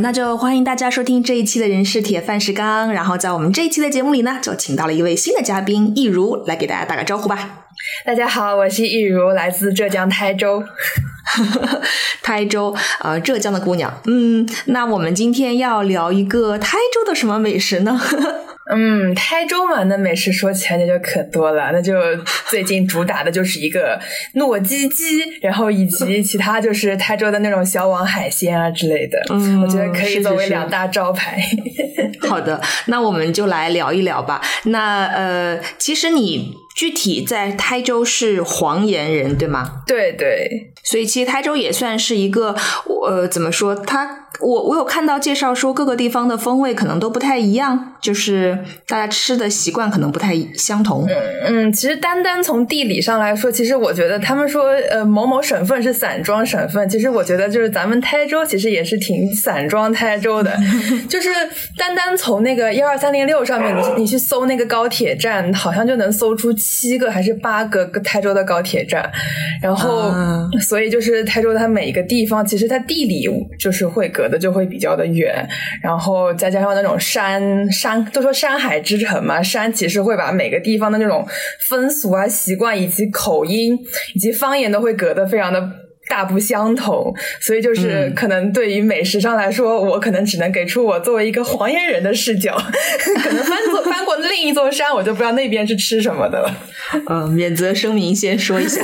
那就欢迎大家收听这一期的人是铁饭是钢。然后在我们这一期的节目里呢，就请到了一位新的嘉宾易如来给大家打个招呼吧。大家好，我是易如，来自浙江 台州。台州，呃，浙江的姑娘。嗯，那我们今天要聊一个台州的什么美食呢？嗯，台州嘛，那美食说起来那就可多了，那就最近主打的就是一个糯叽叽，然后以及其他就是台州的那种小网海鲜啊之类的。嗯我觉得可以作为两大招牌。好的，那我们就来聊一聊吧。那呃，其实你具体在台州是黄岩人，对吗？对对，所以其实台州也算是一个，呃，怎么说？它我我有看到介绍说各个地方的风味可能都不太一样，就是大家吃的习惯可能不太相同。嗯，其实单单从地理上来说，其实我觉得他们说呃某某省份是散装省份，其实我觉得就是咱们台州其实也是挺散装台州的，就是单单从那个一二三零六上面，你去你去搜那个高铁站，好像就能搜出七个还是八个台州的高铁站，然后、啊。所以就是台州它每一个地方，其实它地理就是会隔的就会比较的远，然后再加上那种山山，都说山海之城嘛，山其实会把每个地方的那种风俗啊、习惯以及口音以及方言都会隔得非常的。大不相同，所以就是嗯可能对于美食上来说，我可能只能给出我作为一个黄岩人的视角，可能翻过 翻过另一座山，我就不知道那边是吃什么的了。嗯，免责声明先说一下。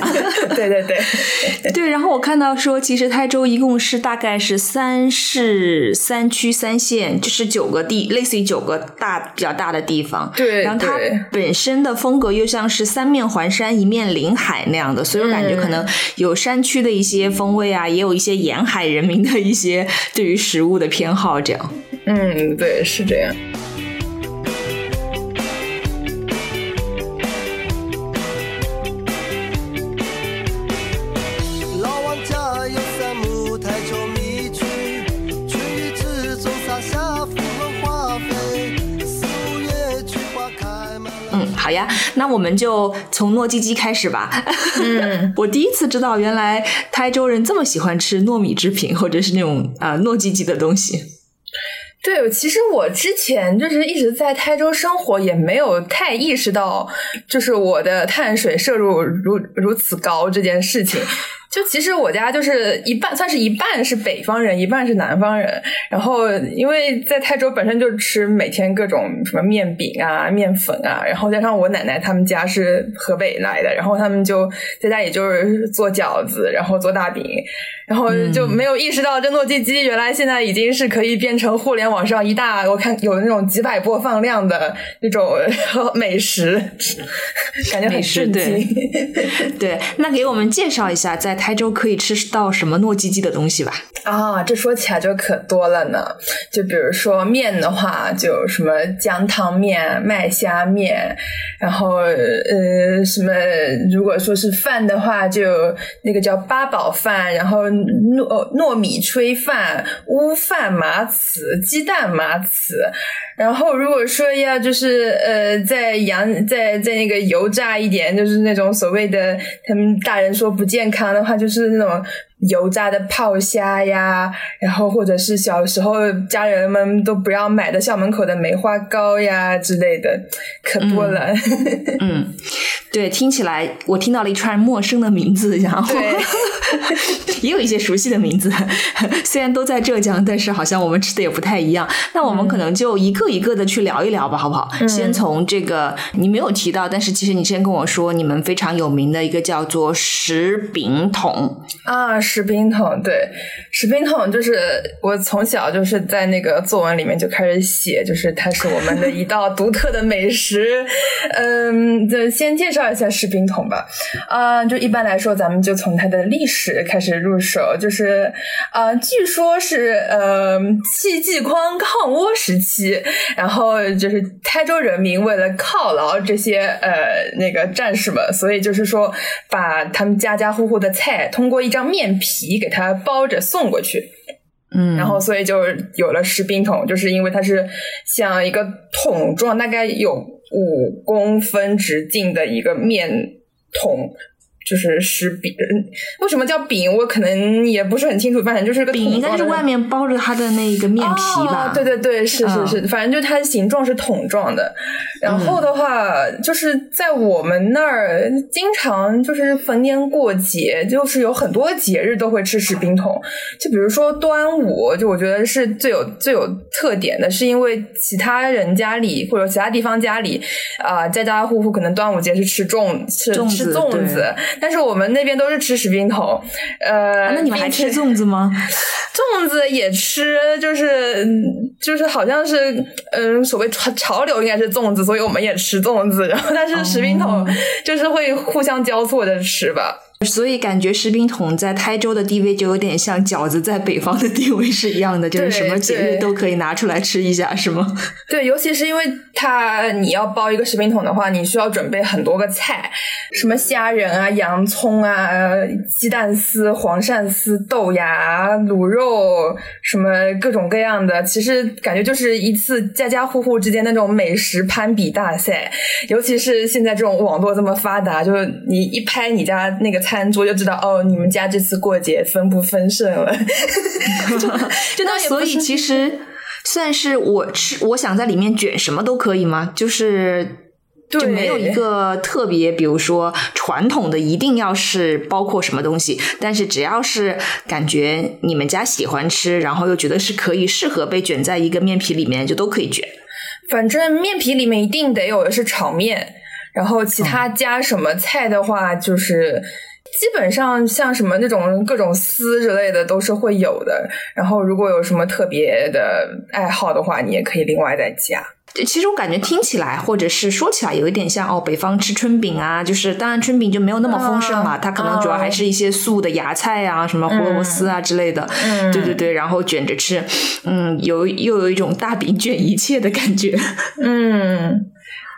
对对对，对，然后我看到说，其实台州一共是大概是三市、三区、三县，就是九个地，类似于九个大比较大的地方。对然后它本身的风格又像是三面环山、一面临海那样的，所以我感觉可能有山区的一些些风味啊，也有一些沿海人民的一些对于食物的偏好，这样。嗯，对，是这样。呀，那我们就从糯叽叽开始吧。嗯，我第一次知道，原来台州人这么喜欢吃糯米制品，或者是那种啊、呃糯叽叽的东西。对，其实我之前就是一直在台州生活，也没有太意识到，就是我的碳水摄入如如此高这件事情。就其实我家就是一半，算是一半是北方人，一半是南方人。然后因为在泰州本身就吃每天各种什么面饼啊、面粉啊，然后加上我奶奶他们家是河北来的，然后他们就在家也就是做饺子，然后做大饼，然后就没有意识到这糯叽叽原来现在已经是可以变成互联网上一大我看有那种几百播放量的那种 美食，感觉很美食震惊。对，那给我们介绍一下，在台州可以吃到什么糯叽叽的东西吧？啊，这说起来就可多了呢。就比如说面的话，就什么姜汤面、麦虾面，然后呃什么，如果说是饭的话，就那个叫八宝饭，然后糯糯米炊饭、乌饭麻糍、鸡蛋麻糍。然后如果说要就是呃再洋再再那个油炸一点，就是那种所谓的他们大人说不健康的话，就是那种油炸的泡虾呀，然后或者是小时候家人们都不要买的校门口的梅花糕呀之类的，可多了。嗯，对，听起来我听到了一串陌生的名字，然后 也有一些熟悉的名字，虽然都在浙江，但是好像我们吃的也不太一样。那我们可能就一个一个的去聊一聊吧，好不好？先从这个你没有提到，但是其实你之前跟我说你们非常有名的一个叫做石饼筒，啊，石冰桶，对，石冰桶就是我从小就是在那个作文里面就开始写，就是它是我们的一道独特的美食。嗯，就先介绍一下石冰桶吧。啊、就一般来说，咱们就从它的历史开始入手，就是啊、据说是呃戚继光抗倭时期，然后就是台州人民为了犒劳这些呃那个战士们，所以就是说把他们家家户户的菜通过一张面皮给它包着送过去，嗯，然后所以就有了石冰桶，就是因为它是像一个桶状，大概有五公分直径的一个面桶。就是湿饼，嗯为什么叫饼？我可能也不是很清楚，反正就是个饼应该是外面包着它的那个面皮吧？哦对对对，是是嗯是，反正就它的形状是桶状的。然后的话，就是在我们那儿，经常就是逢年过节，就是有很多节日都会吃食冰桶。就比如说端午，就我觉得是最有最有特点的，是因为其他人家里或者其他地方家里啊、家家户户可能端午节是吃粽吃粽子吃粽子，但是我们那边都是吃食冰桶。呃，啊那你们还吃粽子吗？粽子也吃，就是就是好像是嗯、所谓潮潮流应该是粽子，所以我们也吃粽子。然后但是食冰桶哦就是会互相交错着吃吧。所以感觉食冰桶在台州的地位就有点像饺子在北方的地位是一样的，就是什么节日都可以拿出来吃一下，是吗？对，尤其是因为它你要包一个食冰桶的话，你需要准备很多个菜，什么虾仁啊、洋葱啊、鸡蛋丝、黄鳝丝、豆芽、卤肉，什么各种各样的。其实感觉就是一次家家户户之间那种美食攀比大赛。尤其是现在这种网络这么发达，就是你一拍你家那个餐桌就知道，哦，你们家这次过节丰不分盛了。就 就那倒也不所以其实算是我吃，我想在里面卷什么都可以吗？就是。就对没有一个特别，比如说传统的一定要是包括什么东西，但是只要是感觉你们家喜欢吃，然后又觉得是可以适合被卷在一个面皮里面，就都可以卷。反正面皮里面一定得有的是炒面，然后其他加什么菜的话，就是基本上像什么那种各种丝之类的都是会有的。然后如果有什么特别的爱好的话，你也可以另外再加。其实我感觉听起来或者是说起来有一点像哦，北方吃春饼啊，就是当然春饼就没有那么丰盛嘛，啊它可能主要还是一些素的芽菜啊，什么胡萝卜丝啊之类的，嗯对对对，然后卷着吃，嗯，有又有一种大饼卷一切的感觉。嗯，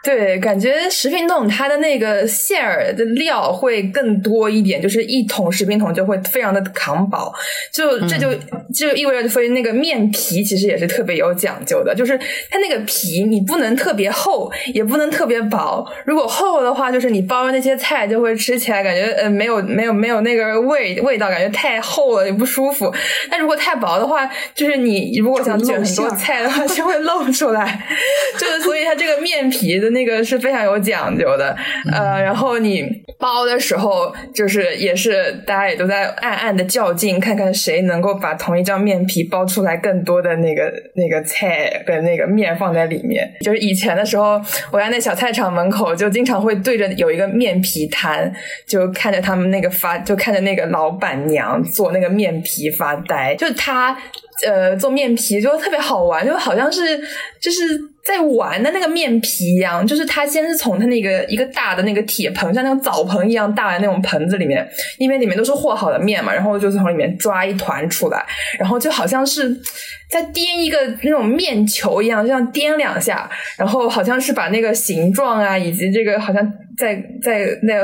对，感觉食品桶它的那个馅儿的料会更多一点，就是一桶食品桶就会非常的扛饱，就这就、就意味着所以那个面皮其实也是特别有讲究的，就是它那个皮你不能特别厚，也不能特别薄，如果厚的话，就是你包的那些菜就会吃起来感觉呃没有没有没有那个味味道，感觉太厚了也不舒服。但如果太薄的话，就是你如果想卷很多菜的话，就会露出来。就是所以它这个面皮的那个是非常有讲究的，呃，然后你包的时候，就是也是大家也都在暗暗的较劲，看看谁能够把同一张面皮包出来更多的那个那个菜跟那个面放在里面。就是以前的时候，我家那小菜场门口就经常会对着有一个面皮摊，就看着他们那个发，就看着那个老板娘做那个面皮发呆，就他。呃，做面皮就特别好玩，就好像是就是在玩的那个面皮一样，就是他先是从他那个一个大的那个铁盆，像那种澡盆一样大的那种盆子里面，因为里面都是和好的面嘛，然后就从里面抓一团出来，然后就好像是再颠一个那种面球一样，就像颠两下，然后好像是把那个形状啊，以及这个好像再再那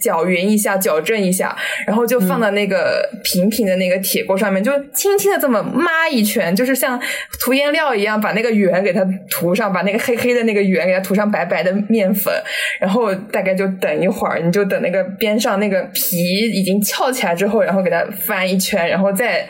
搅匀一下，矫正一下，然后就放到那个平平的那个铁锅上面，就轻轻的这么抹一圈，就是像涂颜料一样，把那个圆给它涂上，把那个黑黑的那个圆给它涂上白白的面粉，然后大概就等一会儿，你就等那个边上那个皮已经翘起来之后，然后给它翻一圈，然后再。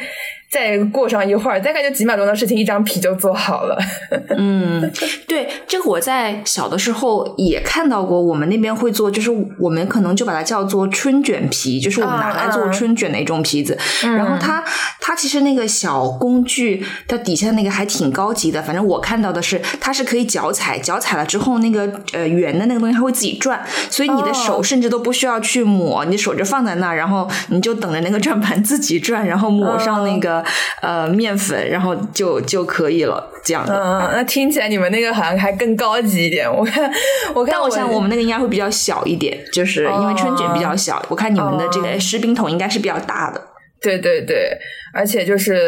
再过上一会儿，大概就几秒钟的事情，一张皮就做好了。嗯，对，这个我在小的时候也看到过，我们那边会做，就是我们可能就把它叫做春卷皮，就是我们拿来做春卷的一种皮子。然后它它其实那个小工具，它底下那个还挺高级的。反正我看到的是，它是可以脚踩，脚踩了之后，那个呃圆的那个东西它会自己转，所以你的手哦甚至都不需要去抹，你的手就放在那儿，然后你就等着那个转盘自己转，然后抹上那个、呃面粉，然后就就可以了，这样的。嗯，那听起来你们那个好像还更高级一点。我看，我看但我想我们那个应该会比较小一点，就是因为春卷比较小。我看你们的这个湿冰桶应该是比较大的。对对对，而且就是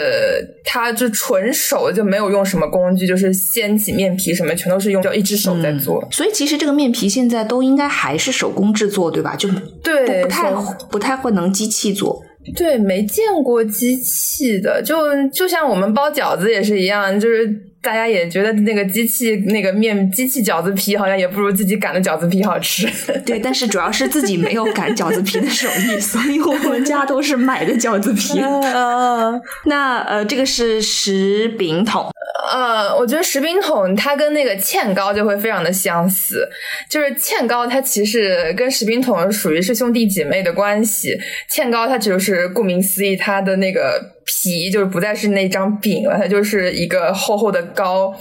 它就纯手，就没有用什么工具，就是掀起面皮什么，全都是用就一只手在做。所以其实这个面皮现在都应该还是手工制作，对吧？就对，不太不太会能机器做。对，没见过机器的，就就像我们包饺子也是一样，就是大家也觉得那个机器那个面机器饺子皮好像也不如自己擀的饺子皮好吃。对，但是主要是自己没有擀饺子皮的手艺，所以我们家都是买的饺子皮。那呃，这个是石饼筒。呃，我觉得石饼筒它跟那个芡糕就会非常的相似，就是芡糕它其实跟石饼筒属于是兄弟姐妹的关系。芡糕它就是顾名思义，它的那个皮就是不再是那张饼了，它就是一个厚厚的糕。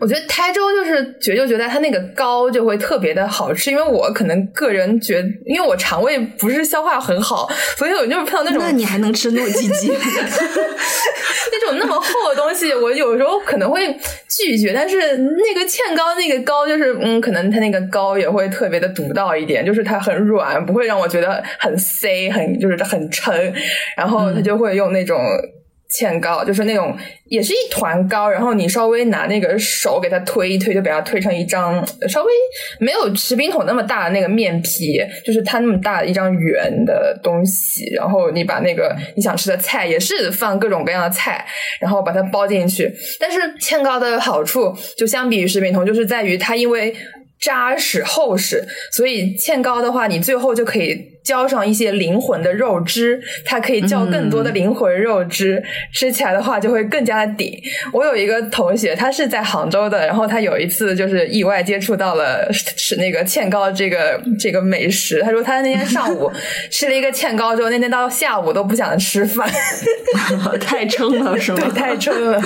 我觉得台州就是觉就觉得它那个糕就会特别的好吃，因为我可能个人觉，因为我肠胃不是消化很好，所以我就是碰到那种那你还能吃糯叽叽？那种那么厚的东西，我有时候可能会拒绝。但是那个芡糕那个糕就是，嗯，可能它那个糕也会特别的独到一点，就是它很软，不会让我觉得很塞，很就是很沉，然后它就会用那种。芡糕就是那种，也是一团糕，然后你稍微拿那个手给它推一推，就把它推成一张稍微没有食品桶那么大的那个面皮，就是它那么大的一张圆的东西，然后你把那个你想吃的菜也是放各种各样的菜，然后把它包进去。但是芡糕的好处就相比于食品桶，就是在于它因为扎实厚实，所以芡糕的话，你最后就可以。浇上一些灵魂的肉汁，它可以浇更多的灵魂肉汁，吃起来的话就会更加的顶。我有一个同学，他是在杭州的，然后他有一次就是意外接触到了吃那个芡糕这个这个美食。他说他那天上午吃了一个芡糕之后，那天到下午都不想吃饭，太撑了是吗？对，太撑了。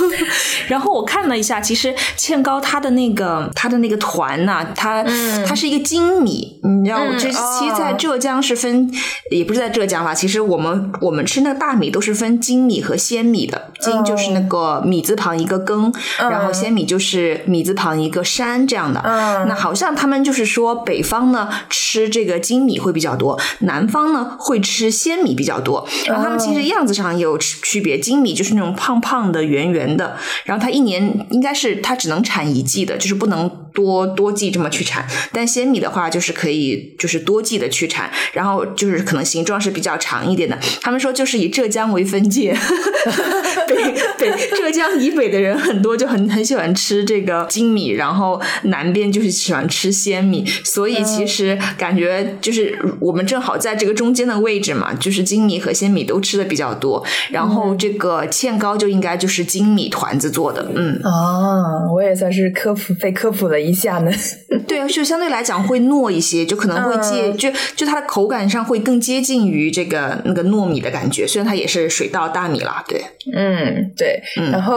然后我看了一下，其实芡糕它的那个它的那个团呐，它它是一个精米，你知道，这其实在这。浙江是分，也不是在浙江啦？其实我们我们吃那个大米都是分精米和鲜米的。精就是那个米字旁一个耕，然后鲜米就是米字旁一个山这样的。那好像他们就是说，北方呢吃这个精米会比较多，南方呢会吃鲜米比较多。然后他们其实样子上也有区别，精米就是那种胖胖的、圆圆的，然后它一年应该是它只能产一季的，就是不能多多季这么去产。但鲜米的话，就是可以就是多季的去产。然后就是可能形状是比较长一点的。他们说就是以浙江为分界，北北浙江以北的人很多，就很很喜欢吃这个精米，然后南边就是喜欢吃鲜米。所以其实感觉就是我们正好在这个中间的位置嘛，就是精米和鲜米都吃的比较多。然后这个芡糕就应该就是精米团子做的。嗯，啊，我也算是科普被科普了一下呢。对啊，就相对来讲会糯一些，就可能会接就就它。的口感上会更接近于这个那个糯米的感觉，虽然它也是水稻大米啦，对，嗯，对，然后。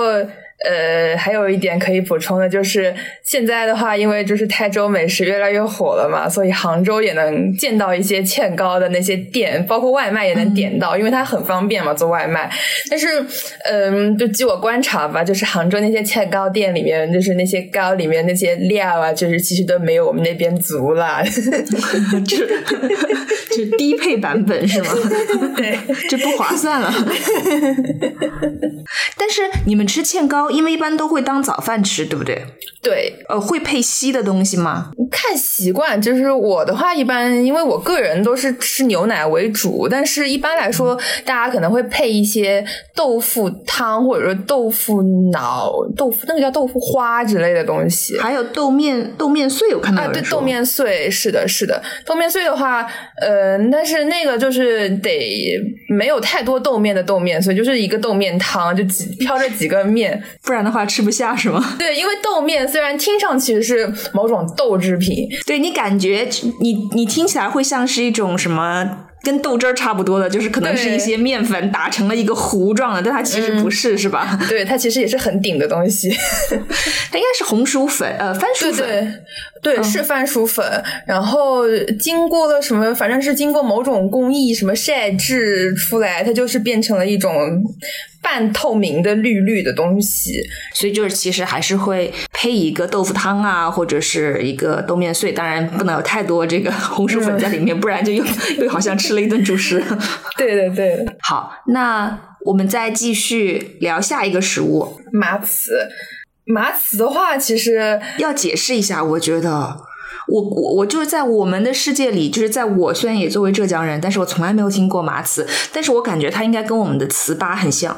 呃，还有一点可以补充的就是，现在的话，因为就是泰州美食越来越火了嘛，所以杭州也能见到一些嵌糕的那些店，包括外卖也能点到，因为它很方便嘛，做外卖。但是，嗯，就据我观察吧，就是杭州那些嵌糕店里面，就是那些糕里面那些料啊，就是其实都没有我们那边足了，就就低配版本是吗？对，这不划算了。但是你们吃嵌糕。因为一般都会当早饭吃，对不对？对，呃，会配稀的东西吗？看习惯，就是我的话，一般因为我个人都是吃牛奶为主，但是一般来说，大家可能会配一些豆腐汤，或者说豆腐脑、豆腐那个叫豆腐花之类的东西，还有豆面豆面碎，我看到啊，对，豆面碎是的，是的，豆面碎的话，呃，但是那个就是得没有太多豆面的豆面所以，就是一个豆面汤，就几飘着几个面。不然的话吃不下是吗？对，因为豆面虽然听上去是某种豆制品，对你感觉你你听起来会像是一种什么跟豆汁儿差不多的，就是可能是一些面粉打成了一个糊状的，但它其实不是，是吧？对，它其实也是很顶的东西，它应该是红薯粉，呃，番薯粉，对，是番薯粉，然后经过了什么，反正是经过某种工艺什么晒制出来，它就是变成了一种。半透明的绿绿的东西，所以就是其实还是会配一个豆腐汤啊，或者是一个豆面碎，当然不能有太多这个 红薯粉在里面，不然就又又好像吃了一顿主食。对对对，好，那我们再继续聊下一个食物麻糍。麻糍的话，其实要解释一下，我觉得。我我我就是在我们的世界里，就是在我虽然也作为浙江人，但是我从来没有听过麻糍，但是我感觉它应该跟我们的糍粑很像。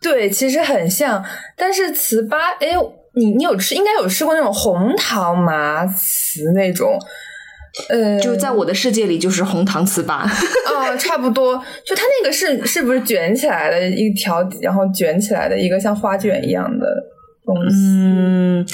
对，其实很像，但是糍粑，哎，你你有吃，应该有吃过那种红糖麻糍那种，呃，就在我的世界里就是红糖糍粑。啊，差不多，就它那个是是不是卷起来的一条，然后卷起来的一个像花卷一样的东西？嗯，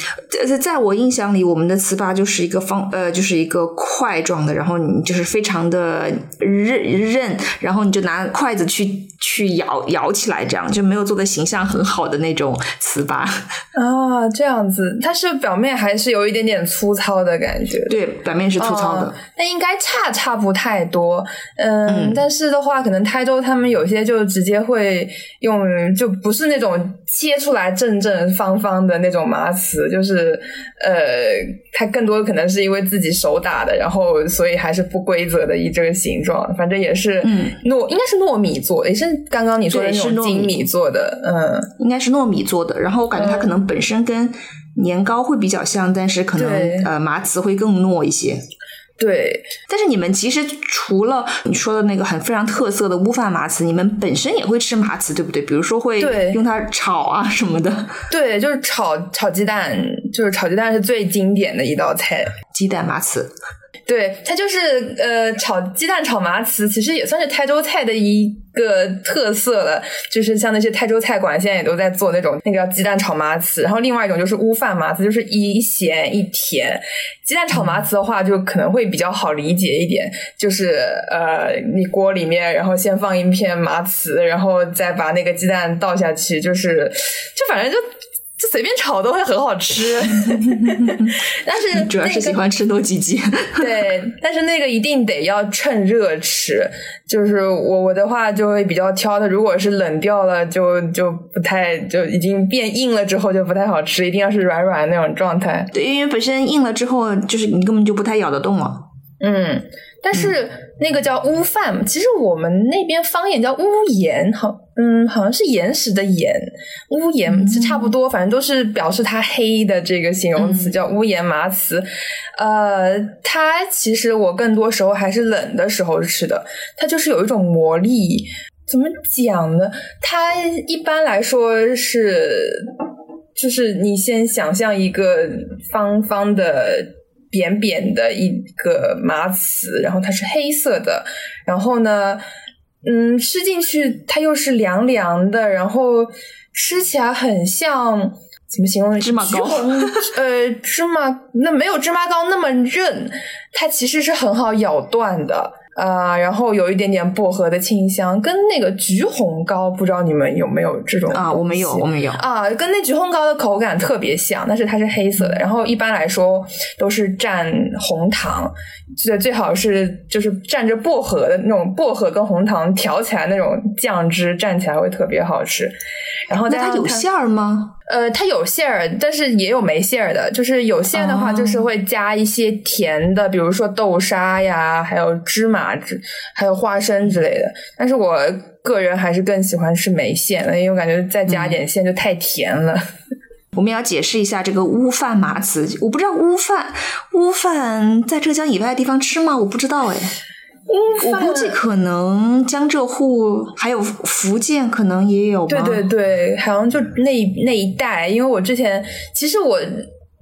在在我印象里，我们的糍粑就是一个方呃，就是一个块状的，然后你就是非常的韧韧，然后你就拿筷子去去咬咬起来，这样就没有做的形象很好的那种糍粑。啊，这样子，它是表面还是有一点点粗糙的感觉。对，表面是粗糙的。哦那应该差差不太多，嗯，嗯但是的话，可能台州他们有些就直接会用，就不是那种切出来正正方方的那种麻糍，就是呃，它更多可能是因为自己手打的，然后所以还是不规则的一这个形状，反正也是嗯。糯，应该是糯米做，也是刚刚你说的那种精米做的，嗯。应该是糯米做的，然后我感觉它可能本身跟年糕会比较像，但是可能呃麻糍会更糯一些。对，但是你们其实除了你说的那个很非常特色的乌饭麻糍，你们本身也会吃麻糍，对不对？比如说会对用它炒啊什么的，对，就是炒炒鸡蛋，就是炒鸡蛋是最经典的一道菜。鸡蛋麻糍。对，它就是呃，炒鸡蛋炒麻糍，其实也算是台州菜的一个特色的。就是像那些泰州菜馆现在也都在做那种那个叫鸡蛋炒麻糍，然后另外一种就是乌饭麻糍，就是一咸一甜。鸡蛋炒麻糍的话，就可能会比较好理解一点，就是呃，你锅里面然后先放一片麻糍，然后再把那个鸡蛋倒下去，就是就反正就。就随便炒都会很好吃，但是主要是喜欢吃糯叽叽。对，但是那个一定得要趁热吃。就是我我的话就会比较挑的，如果是冷掉了就就不太就已经变硬了之后就不太好吃，一定要是软软那种状态。对，因为本身硬了之后，就是你根本就不太咬得动了。嗯，但是那个叫乌饭，其实我们那边方言叫乌盐，好，嗯，好像是岩石的岩，屋檐是差不多，反正都是表示它黑的这个形容词，叫屋檐麻糍。呃，它其实我更多时候还是冷的时候吃的，它就是有一种魔力。怎么讲呢？它一般来说是，就是你先想象一个方方的。扁扁的一个麻糍，然后它是黑色的，然后呢，嗯，吃进去它又是凉凉的，然后吃起来很像怎么形容？芝麻糕 呃，芝麻那没有芝麻糕那么韧，它其实是很好咬断的。啊、然后有一点点薄荷的清香，跟那个橘红糕，不知道你们有没有这种啊，我们有，我们有。啊，跟那橘红糕的口感特别像，但是它是黑色的。然后一般来说都是蘸红糖，最最好是就是蘸着薄荷的那种薄荷跟红糖调起来那种酱汁，蘸起来会特别好吃。然后那它有馅儿吗？呃，它有馅儿，但是也有没馅儿的。就是有馅的话，哦就是会加一些甜的，比如说豆沙呀，还有芝麻之，还有花生之类的。但是我个人还是更喜欢吃没馅的，因为我感觉再加点馅就太甜了。我们要解释一下这个乌饭麻糍，我不知道乌饭乌饭在浙江以外的地方吃吗？我不知道哎。乌我估计可能江浙沪还有福建可能也有吧。对对对，好像就那那一带，因为我之前其实我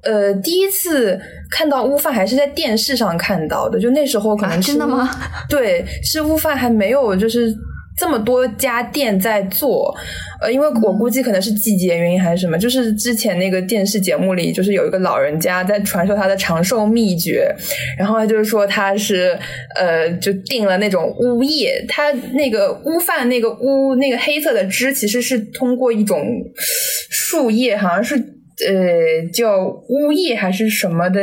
呃第一次看到乌饭还是在电视上看到的，就那时候可啊能、真的吗？对，是乌饭还没有就是这么多家店在做，呃，因为我估计可能是季节原因还是什么，就是之前那个电视节目里，就是有一个老人家在传授他的长寿秘诀，然后他就是说他是呃，就定了那种乌叶，他那个乌饭那个乌那个黑色的汁其实是通过一种树叶，好像是呃叫乌叶还是什么的。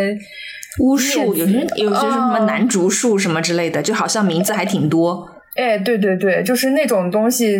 乌树有些有些什么哦南竹树什么之类的，就好像名字还挺多。哎，对对对，就是那种东西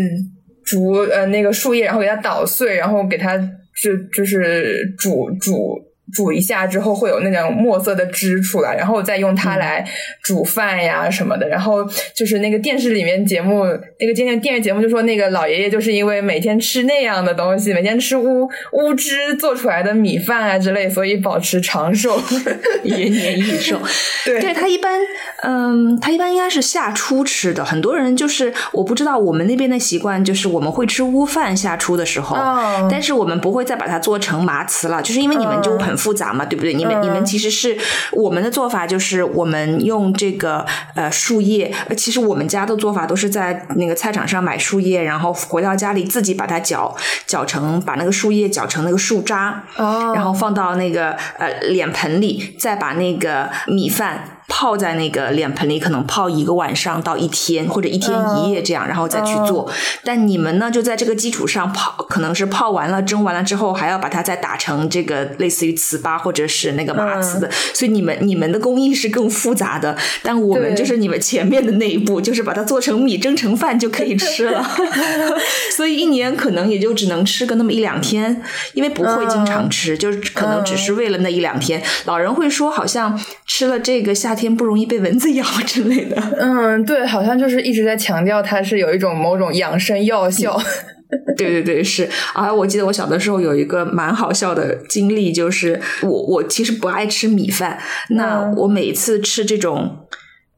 竹呃那个树叶，然后给它捣碎，然后给它就就是煮煮煮一下之后会有那种墨色的汁出来，然后再用它来煮饭呀什么的。然后就是那个电视里面节目，那个今天电视节目就说那个老爷爷就是因为每天吃那样的东西，每天吃乌乌汁做出来的米饭啊之类，所以保持长寿，延年益寿。对对他一般，嗯，他一般应该是下初吃的。很多人就是我不知道我们那边的习惯，就是我们会吃乌饭下初的时候，哦但是我们不会再把它做成麻糍了，就是因为你们就很复杂嘛，对不对？你们嗯你们其实是我们的做法就是我们用这个呃树叶，呃其实我们家的做法都是在那个菜场上买树叶，然后回到家里自己把它搅搅成，把那个树叶搅成那个树渣，哦然后放到那个呃脸盆里，再把那个米饭。泡在那个脸盆里，可能泡一个晚上到一天，或者一天一夜这样，然后再去做。但你们呢，就在这个基础上泡，可能是泡完了、蒸完了之后，还要把它再打成这个类似于糍粑或者是那个麻糍的。所以你们你们的工艺是更复杂的，但我们就是你们前面的那一步，就是把它做成米蒸成饭就可以吃了。所以一年可能也就只能吃个那么一两天，因为不会经常吃，就是可能只是为了那一两天。老人会说，好像吃了这个夏天不容易被蚊子咬之类的。嗯，对，好像就是一直在强调它是有一种某种养生药效。对对对，是啊！我记得我小的时候有一个蛮好笑的经历，就是我我其实不爱吃米饭，那嗯我每次吃这种。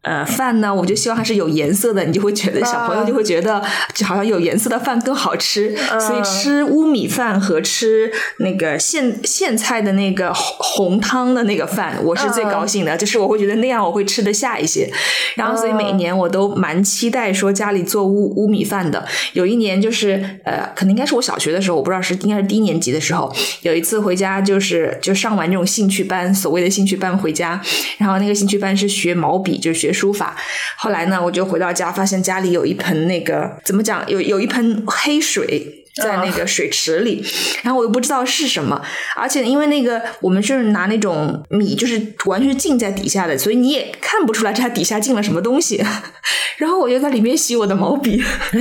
呃，饭呢，我就希望它是有颜色的，你就会觉得小朋友就会觉得，就好像有颜色的饭更好吃，所以吃乌米饭和吃那个苋苋菜的那个红红汤的那个饭，我是最高兴的，就是我会觉得那样我会吃得下一些。然后，所以每年我都蛮期待说家里做乌乌米饭的。有一年就是呃，可能应该是我小学的时候，我不知道是应该是低年级的时候，有一次回家就是就上完这种兴趣班，所谓的兴趣班回家，然后那个兴趣班是学毛笔，就是学书法。后来呢，我就回到家，发现家里有一盆那个怎么讲，有有一盆黑水。在那个水池里，然后我又不知道是什么，而且因为那个我们是拿那种米，就是完全浸在底下的，所以你也看不出来它底下浸了什么东西。然后我就在里面洗我的毛笔，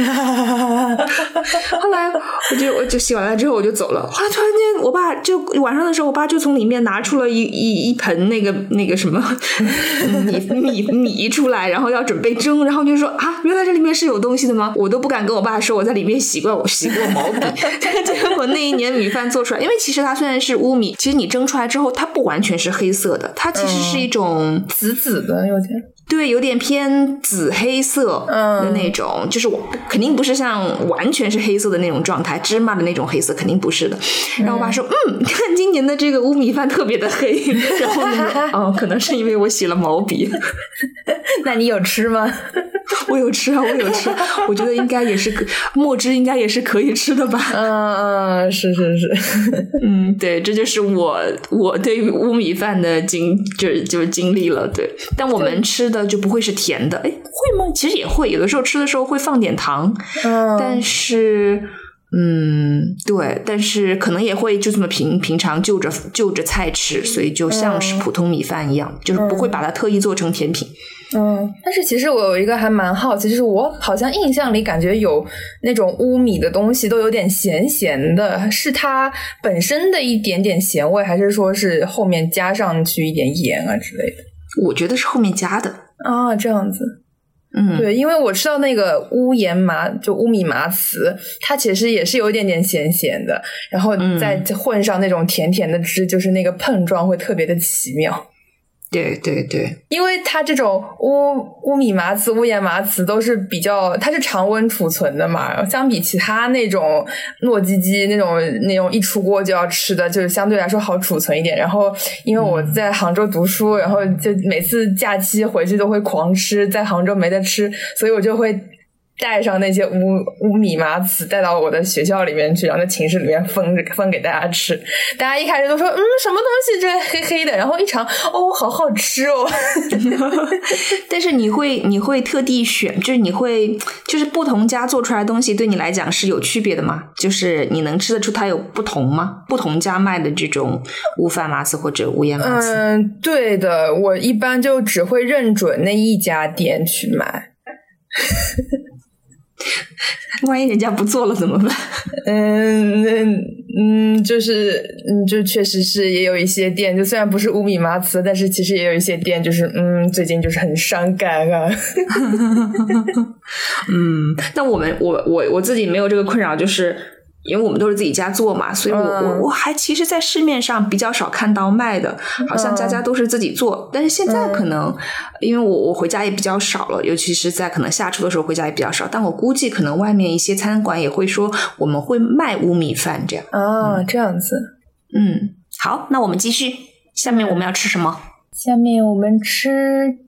后来我就我就洗完了之后我就走了。后来突然间，我爸就晚上的时候，我爸就从里面拿出了一一一盆那个那个什么 米米米出来，然后要准备蒸，然后就说啊，原来这里面是有东西的吗？我都不敢跟我爸说我在里面洗过我洗过毛笔。结果那一年米饭做出来，因为其实它虽然是乌米，其实你蒸出来之后，它不完全是黑色的，它其实是一种。紫紫的有点，对，有点偏紫黑色的那种，就是我肯定不是像完全是黑色的那种状态，芝麻的那种黑色肯定不是的。然后我爸说：“嗯，你 看今年的这个乌米饭特别的黑。”然后呢，哦，可能是因为我洗了毛笔，那你有吃吗？我有吃啊，我有吃，我觉得应该也是可墨汁应该也是可以吃的吧。嗯嗯，是是是，嗯，对，这就是我我对于乌米饭的经就就经历了。对，但我们吃的就不会是甜的，哎，会吗？其实也会，有的时候吃的时候会放点糖，嗯，但是。嗯，对，但是可能也会就这么平平常就着就着菜吃，所以就像是普通米饭一样，就是不会把它特意做成甜品。嗯，但是其实我有一个还蛮好奇，就是我好像印象里感觉有那种乌米的东西都有点咸咸的，是它本身的一点点咸味，还是说是后面加上去一点盐啊之类的？我觉得是后面加的。啊，这样子。嗯，对，因为我吃到那个乌盐麻，就乌米麻糍，它其实也是有一点点咸咸的，然后再混上那种甜甜的汁，就是那个碰撞会特别的奇妙。对对对，因为它这种乌乌米麻糍、乌盐麻糍都是比较，它是常温储存的嘛，相比其他那种糯叽叽那种那种一出锅就要吃的，就是相对来说好储存一点。然后因为我在杭州读书，然后就每次假期回去都会狂吃，在杭州没得吃，所以我就会。带上那些乌乌米麻糍带到我的学校里面去，然后在寝室里面分 分给大家吃。大家一开始都说，嗯，什么东西这黑黑的，然后一尝，哦，好好吃哦。但是你会你会特地选，就是你会就是不同家做出来的东西对你来讲是有区别的吗？就是你能吃得出它有不同吗？不同家卖的这种乌饭麻糍或者乌烟麻糍？嗯，对的，我一般就只会认准那一家店去买。万一人家不做了怎么办？嗯，那嗯，就是嗯，就确实是也有一些店，就虽然不是乌米麻糍，但是其实也有一些店，就是嗯，最近就是很伤感啊。嗯，那我们我我我自己没有这个困扰，就是因为我们都是自己家做嘛，所以我、嗯我我还其实，在市面上比较少看到卖的，好像家家都是自己做。但是现在可能，因为我我回家也比较少了，尤其是在可能下厨的时候回家也比较少，但我估计可能外面一些餐馆也会说我们会卖乌米饭这样。啊，这样子。嗯，好，那我们继续，下面我们要吃什么？下面我们吃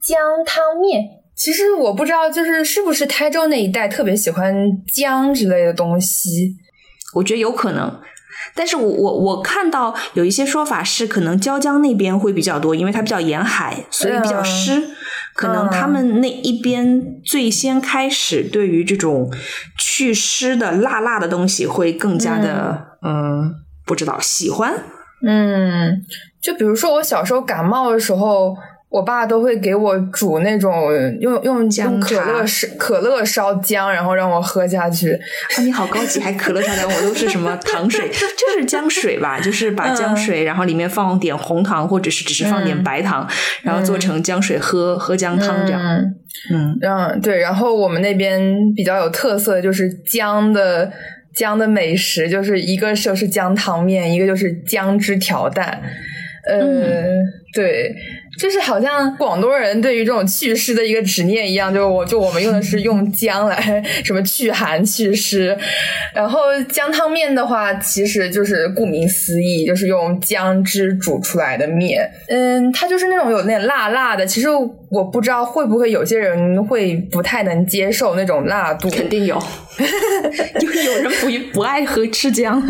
姜汤面。其实我不知道，就是是不是台州那一带特别喜欢姜之类的东西。我觉得有可能。但是我我我看到有一些说法是，可能椒江那边会比较多，因为它比较沿海，所以比较湿。可能他们那一边最先开始对于这种祛湿的辣辣的东西会更加的嗯不知道喜欢。嗯，就比如说我小时候感冒的时候，我爸都会给我煮那种用用姜用可乐烧可乐烧姜，然后让我喝下去。啊，你好高级，还可乐烧姜，我都是什么糖水，就是姜水吧？就是把姜水，然后里面放点红糖，或者是只是放点白糖，然后做成姜水喝喝姜汤这样。嗯嗯嗯，对。然后我们那边比较有特色的就是姜的姜的美食，就是一个就是姜汤面，一个就是姜汁调蛋。呃，嗯对，就是好像广东人对于这种祛湿的一个执念一样，就我就我们用的是用姜来什么祛寒祛湿，然后姜汤面的话，其实就是顾名思义，就是用姜汁煮出来的面。嗯，它就是那种有点辣辣的。其实我不知道会不会有些人会不太能接受那种辣度，肯定有，有 有人不不爱喝吃姜。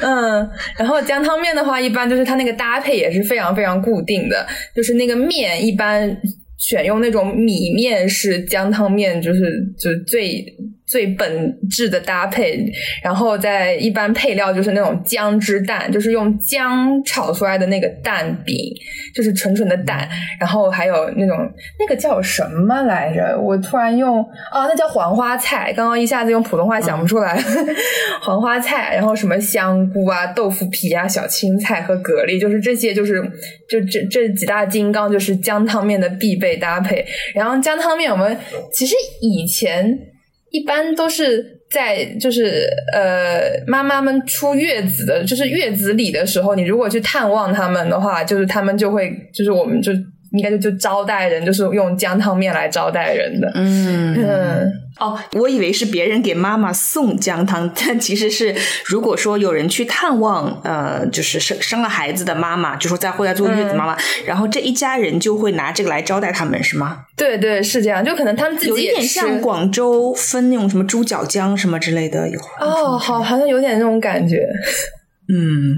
嗯，然后姜汤面的话，一般就是它那个搭配也是非常非常固定的，就是那那个面一般选用那种米面是姜汤面，就是就最最本质的搭配，然后再一般配料就是那种姜汁蛋，就是用姜炒出来的那个蛋饼，就是纯纯的蛋，然后还有那种那个叫什么来着？我突然用啊，那叫黄花菜，刚刚一下子用普通话想不出来，黄花菜，然后什么香菇啊、豆腐皮啊、小青菜和蛤蜊，就是这些，就是就这这几大金刚，就是姜汤面的必备搭配。然后姜汤面，我们其实以前一般都是在就是呃妈妈们出月子的，就是月子里的时候，你如果去探望他们的话，就是他们就会就是我们就应该就就招待人，就是用姜汤面来招待人的。嗯嗯哦，我以为是别人给妈妈送姜汤，但其实是如果说有人去探望，呃，就是生生了孩子的妈妈，就说在会在坐月子妈妈，然后这一家人就会拿这个来招待他们，是吗？对对是这样，就可能他们自有一己也像广州分那种什么猪脚姜什么之类的，有哦，好，好像有点那种感觉。嗯，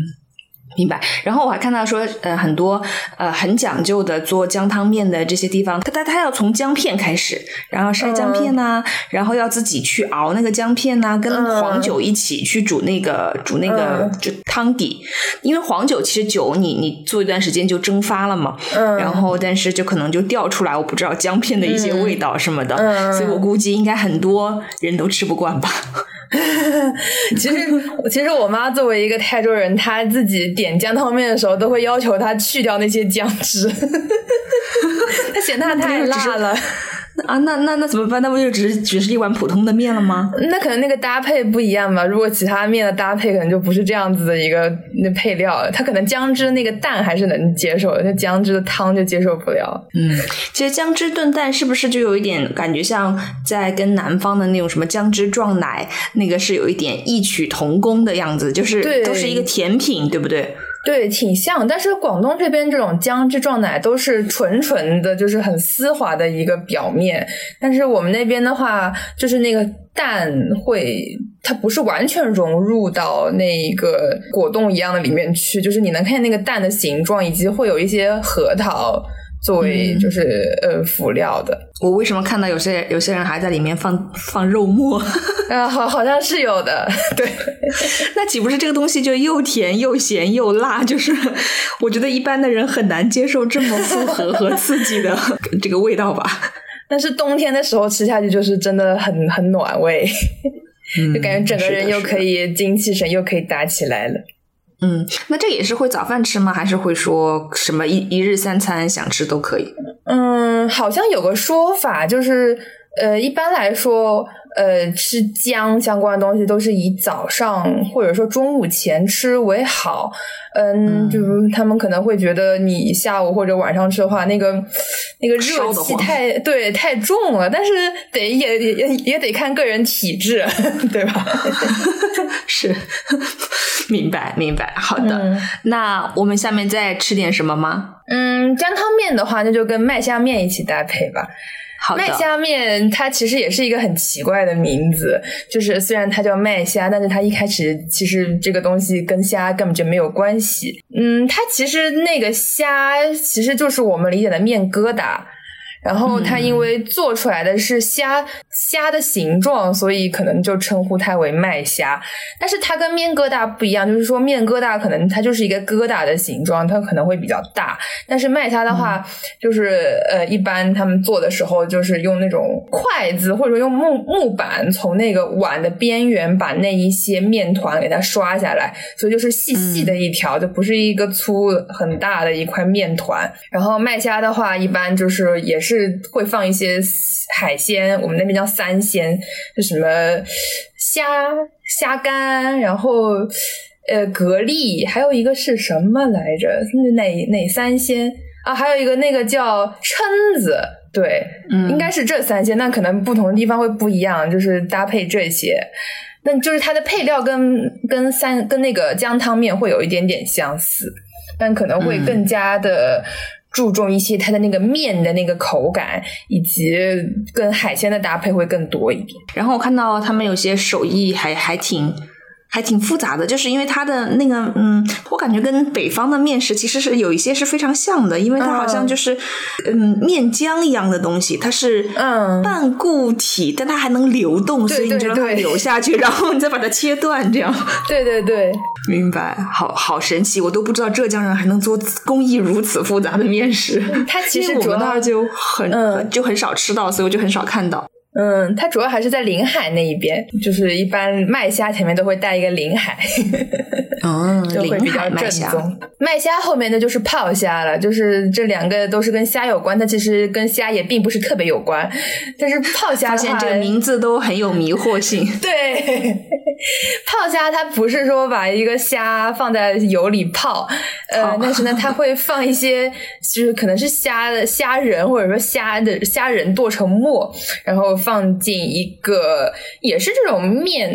明白。然后我还看到说，呃，很多呃很讲究的做姜汤面的这些地方，他他他要从姜片开始，然后晒姜片呐、然后要自己去熬那个姜片呐、跟嗯。黄酒一起去煮那个煮那个嗯。就汤底，因为黄酒其实酒你你做一段时间就蒸发了嘛，嗯，然后但是就可能就掉出来，我不知道姜片的一些味道什么的，嗯。所以我估计应该很多人都吃不惯吧。其实，其实我妈作为一个泰州人，她自己点姜汤面的时候，都会要求她去掉那些姜汁，她嫌它太辣了。啊，那那那怎么办？那不就只是只是一碗普通的面了吗？那可能那个搭配不一样吧。如果其他面的搭配可能就不是这样子的一个那配料，它可能姜汁那个蛋还是能接受的，那姜汁的汤就接受不了。嗯，其实姜汁炖蛋是不是就有一点感觉像在跟南方的那种什么姜汁撞奶，那个是有一点异曲同工的样子，就是都是一个甜品，对不对？对，挺像，但是广东这边这种姜汁撞奶都是纯纯的，就是很丝滑的一个表面，但是我们那边的话，就是那个蛋会，它不是完全融入到那一个果冻一样的里面去，就是你能看见那个蛋的形状，以及会有一些核桃作为嗯就是、呃辅料的，我为什么看到有些有些人还在里面放放肉末？啊，好好像是有的，对。那岂不是这个东西就又甜又咸又辣？就是我觉得一般的人很难接受这么复合和刺激的这个味道吧。但是冬天的时候吃下去就是真的很很暖胃，嗯就感觉整个人又可以。以精气神又可以打起来了。嗯，那这也是会早饭吃吗？还是会说什么一一日三餐想吃都可以？嗯，好像有个说法，就是呃，一般来说，呃，吃姜相关的东西都是以早上或者说中午前吃为好。嗯，就是他们可能会觉得你下午或者晚上吃的话，那个那个热气太对太重了，但是得也也也也得看个人体质，对吧？是，明白明白。好的，嗯那我们下面再吃点什么吗？嗯，姜汤面的话，那就跟麦香面一起搭配吧。好的，麦虾面它其实也是一个很奇怪的名字，就是虽然它叫麦虾，但是它一开始其实这个东西跟虾根本就没有关系。嗯，它其实那个虾其实就是我们理解的面疙瘩。然后它因为做出来的是虾、虾的形状，所以可能就称呼它为麦虾。但是它跟面疙瘩不一样，就是说面疙瘩可能它就是一个疙瘩的形状，它可能会比较大。但是麦虾的话，就是呃，一般他们做的时候就是用那种筷子或者说用木木板从那个碗的边缘把那一些面团给它刷下来，所以就是细细的一条，就不是一个粗很大的一块面团。然后麦虾的话，一般就是也是会放一些海鲜，我们那边叫三鲜，就什么虾、虾干，然后呃蛤蜊，还有一个是什么来着？哪哪三鲜啊？还有一个那个叫蛏子，对，嗯应该是这三鲜，那可能不同的地方会不一样，就是搭配这些。那就是它的配料跟跟三跟那个姜汤面会有一点点相似，但可能会更加的注重一些它的那个面的那个口感，以及跟海鲜的搭配会更多一点。然后我看到他们有些手艺还还挺还挺复杂的，就是因为它的那个嗯，我感觉跟北方的面食其实是有一些是非常像的，因为它好像就是嗯面浆一样的东西，它是嗯半固体，但它还能流动，对所以你就让它流下去，然后你再把它切断，这样。对对对，明白，好好神奇，我都不知道浙江人还能做工艺如此复杂的面食。它其实我们那儿就很、嗯就很少吃到，所以我就很少看到。嗯，它主要还是在临海那一边，就是一般麦虾前面都会带一个临海。嗯，就会比临较正。宗。麦虾后面的就是泡虾了，就是这两个都是跟虾有关，它其实跟虾也并不是特别有关。但是泡虾的话，发现这个名字都很有迷惑性。对，泡虾它不是说把一个虾放在油里泡，呃，但是呢，它会放一些，就是可能是虾的虾仁，或者说虾的虾仁剁成末，然后放进一个也是这种面。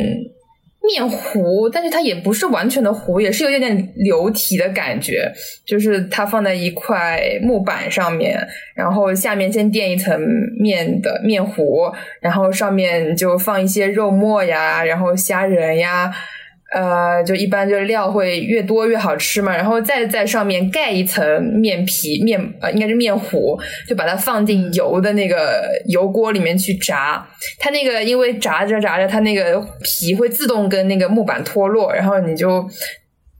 面糊，但是它也不是完全的糊，也是有点点流体的感觉。就是它放在一块木板上面，然后下面先垫一层面的面糊，然后上面就放一些肉末呀，然后虾仁呀，呃，就一般就是料会越多越好吃嘛。然后再在上面盖一层面皮面呃，应该是面糊，就把它放进油的那个油锅里面去炸。它那个因为炸着炸着，它那个皮会自动跟那个木板脱落，然后你就。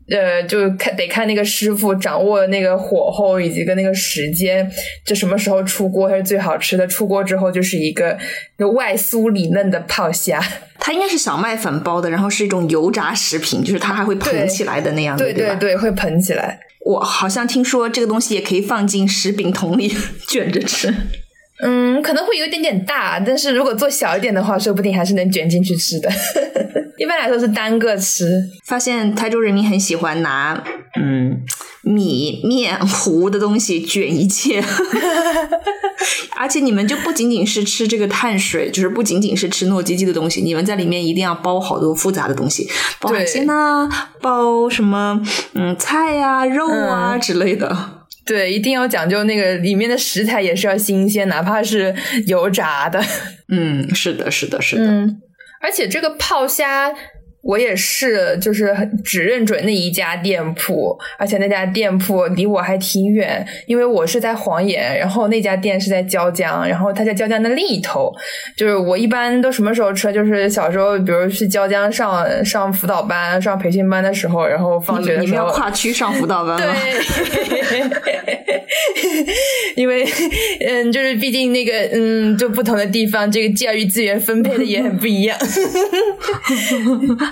呃，就看得看那个师傅掌握那个火候以及跟那个时间，就什么时候出锅才是最好吃的。出锅之后就是一个外酥里嫩的泡虾。它应该是小麦粉包的，然后是一种油炸食品，就是它还会对膨起来的那样的，对吧？对，会膨起来。我好像听说这个东西也可以放进食饼桶里 卷着吃。嗯，可能会有一点点大，但是如果做小一点的话，说不定还是能卷进去吃的。一般来说是单个吃。发现台州人民很喜欢拿嗯米面糊的东西卷一切，而且你们就不仅仅是吃这个碳水，就是不仅仅是吃糯叽叽的东西，你们在里面一定要包好多复杂的东西，包海对鲜呐、包什么嗯菜呀、肉啊、嗯之类的。对，一定要讲究那个里面的食材也是要新鲜，哪怕是油炸的。嗯，是的，是的，是的。嗯，而且这个泡虾，我也是，就是只认准那一家店铺，而且那家店铺离我还挺远，因为我是在黄岩，然后那家店是在椒江，然后它在椒江的另一头。就是我一般都什么时候吃？就是小时候，比如去椒江上上辅导班、上培训班的时候，然后放你们你们要学的时候。跨区上辅导班吗？对，因为嗯，就是毕竟那个嗯，就不同的地方，这个教育资源分配的也很不一样。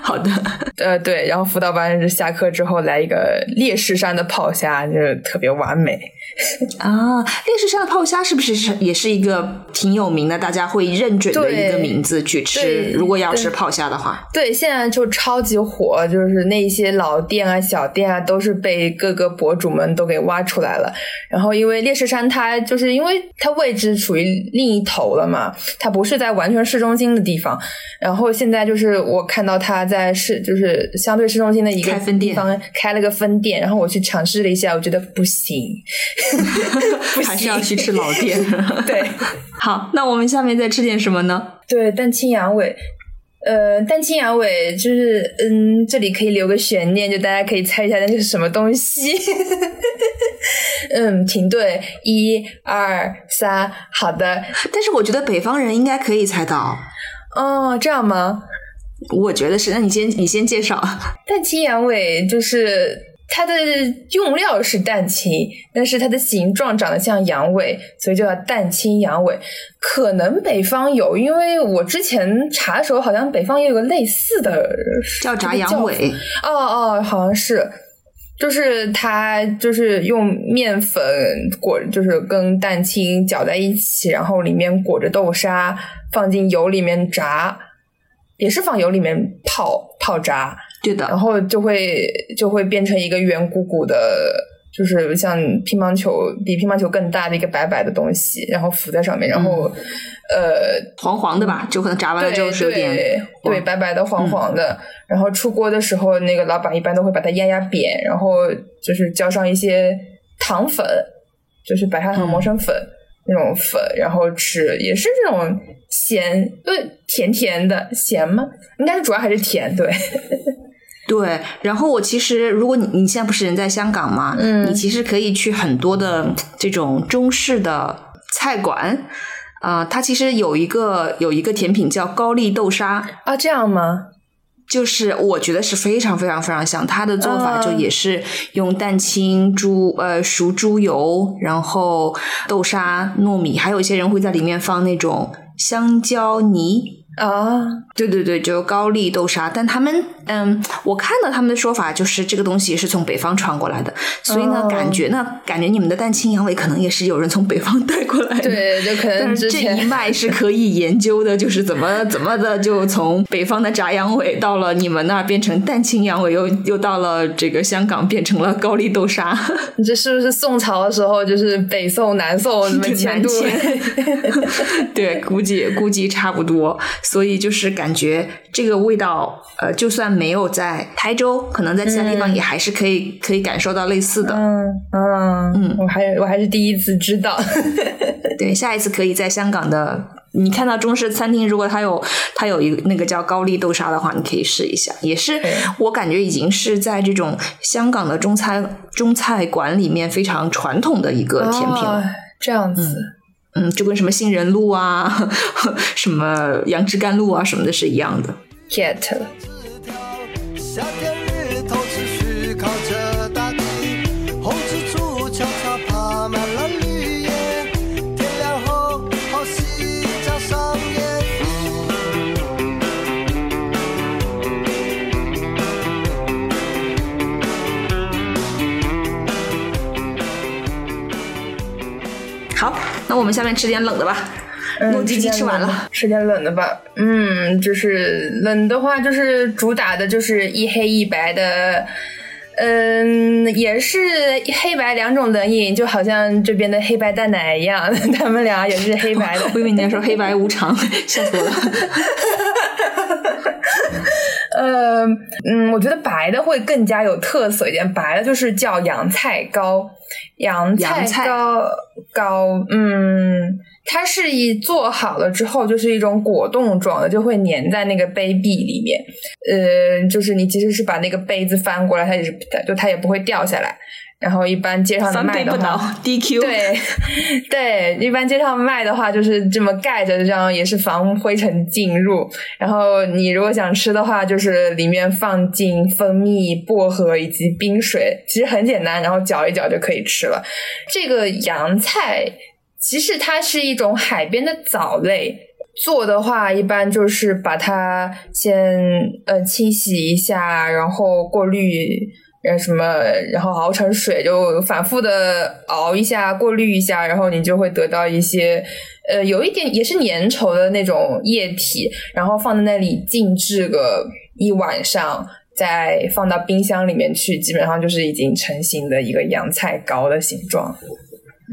好的，呃，对，然后辅导班下课之后来一个烈士山的泡虾，就是特别完美。啊，烈士山的泡虾是不是是也是一个挺有名的，大家会认准的一个名字去吃？如果要吃泡虾的话，对，现在就超级火，就是那些老店啊、小店啊，都是被各个博主们都给挖出来了。然后，因为烈士山它就是因为它位置处于另一头了嘛，它不是在完全市中心的地方。然后现在就是我看到它在市，就是相对市中心的一个分店地方开了个分店，然后我去尝试了一下，我觉得不行，不 还是要去。吃老店。对。好，那我们下面再吃点什么呢？对，蛋清羊尾，呃，蛋清羊尾就是，嗯，这里可以留个悬念，就大家可以猜一下那是什么东西。嗯，停顿，一二三，好的。但是我觉得北方人应该可以猜到，哦，这样吗？我觉得是。那你先你先介绍。蛋清羊尾就是它的用料是蛋清，但是它的形状长得像羊尾，所以就叫蛋清羊尾。可能北方有，因为我之前查的时候，好像北方也有个类似的叫炸羊尾，哦哦，好像是，就是它就是用面粉裹，就是跟蛋清搅在一起，然后里面裹着豆沙，放进油里面炸，也是放油里面泡泡炸，对的然。后就会就会变成一个圆鼓鼓的，就是像乒乓球比乒乓球更大的一个白白的东西，然后浮在上面，然后、呃黄黄的吧，就可能炸完了之后是有点对白白的黄黄的，然后出锅的时候，那个老板一般都会把它压压扁，然后就是浇上一些糖粉，就是白砂糖磨成粉、那种粉，然后吃，也是这种咸，对，甜甜的咸吗？应该是主要还是甜，对，对，然后我其实，如果你你现在不是人在香港嘛，嗯你其实可以去很多的这种中式的菜馆，啊、它其实有一个有一个甜品叫高丽豆沙，啊，这样吗？就是我觉得是非常非常非常像，它的做法啊就也是用蛋清、猪呃熟猪油，然后豆沙、糯米，还有一些人会在里面放那种香蕉泥。啊，对对对，就高丽豆沙，但他们嗯，我看到他们的说法就是这个东西是从北方传过来的，所以呢，哦感觉呢，感觉你们的蛋清羊尾可能也是有人从北方带过来的。对，就可能但是这一脉是可以研究的，就是怎么 怎么的，就从北方的炸羊尾到了你们那儿变成蛋清羊尾，又又到了这个香港变成了高丽豆沙，你 这是不是宋朝的时候就是北宋、南宋什么对迁都？对，估计估计差不多，所以就是感觉这个味道，呃，就算没有在台州，可能在其他地方也还是可以、可以感受到类似的。嗯嗯嗯我还我还是第一次知道。对，下一次可以在香港的，你看到中式餐厅，如果它有它有一个那个叫高丽豆沙的话，你可以试一下。也是我感觉已经是在这种香港的中餐中菜馆里面非常传统的一个甜品了。哦这样子，嗯，就跟什么杏仁露啊、什么杨枝甘露啊什么的是一样的。get 了。那我们下面吃点冷的吧。糯叽叽吃完了，嗯吃点冷的吧。嗯，就是冷的话，就是主打的就是一黑一白的。嗯，也是黑白两种冷饮，就好像这边的黑白淡奶一样，他们俩也是黑白的。我以为你在说黑白无常，笑死我了。呃，嗯，我觉得白的会更加有特色一点。白的就是叫洋菜糕，洋菜糕糕，嗯，它是一做好了之后就是一种果冻状的，就会粘在那个杯壁里面。呃，就是你即使是把那个杯子翻过来，它也是就它也不会掉下来。然后一般街上翻卖的话，，DQ。对 对，一般街上卖的话就是这么盖着，这样也是防灰尘进入。然后你如果想吃的话，就是里面放进蜂蜜、薄荷以及冰水，其实很简单，然后搅一搅就可以吃了。这个洋菜其实它是一种海边的藻类。做的话，一般就是把它先呃清洗一下，然后过滤，呃什么，然后熬成水，就反复的熬一下，过滤一下，然后你就会得到一些呃有一点也是粘稠的那种液体，然后放在那里静置个一晚上，再放到冰箱里面去，基本上就是已经成型的一个洋菜糕的形状。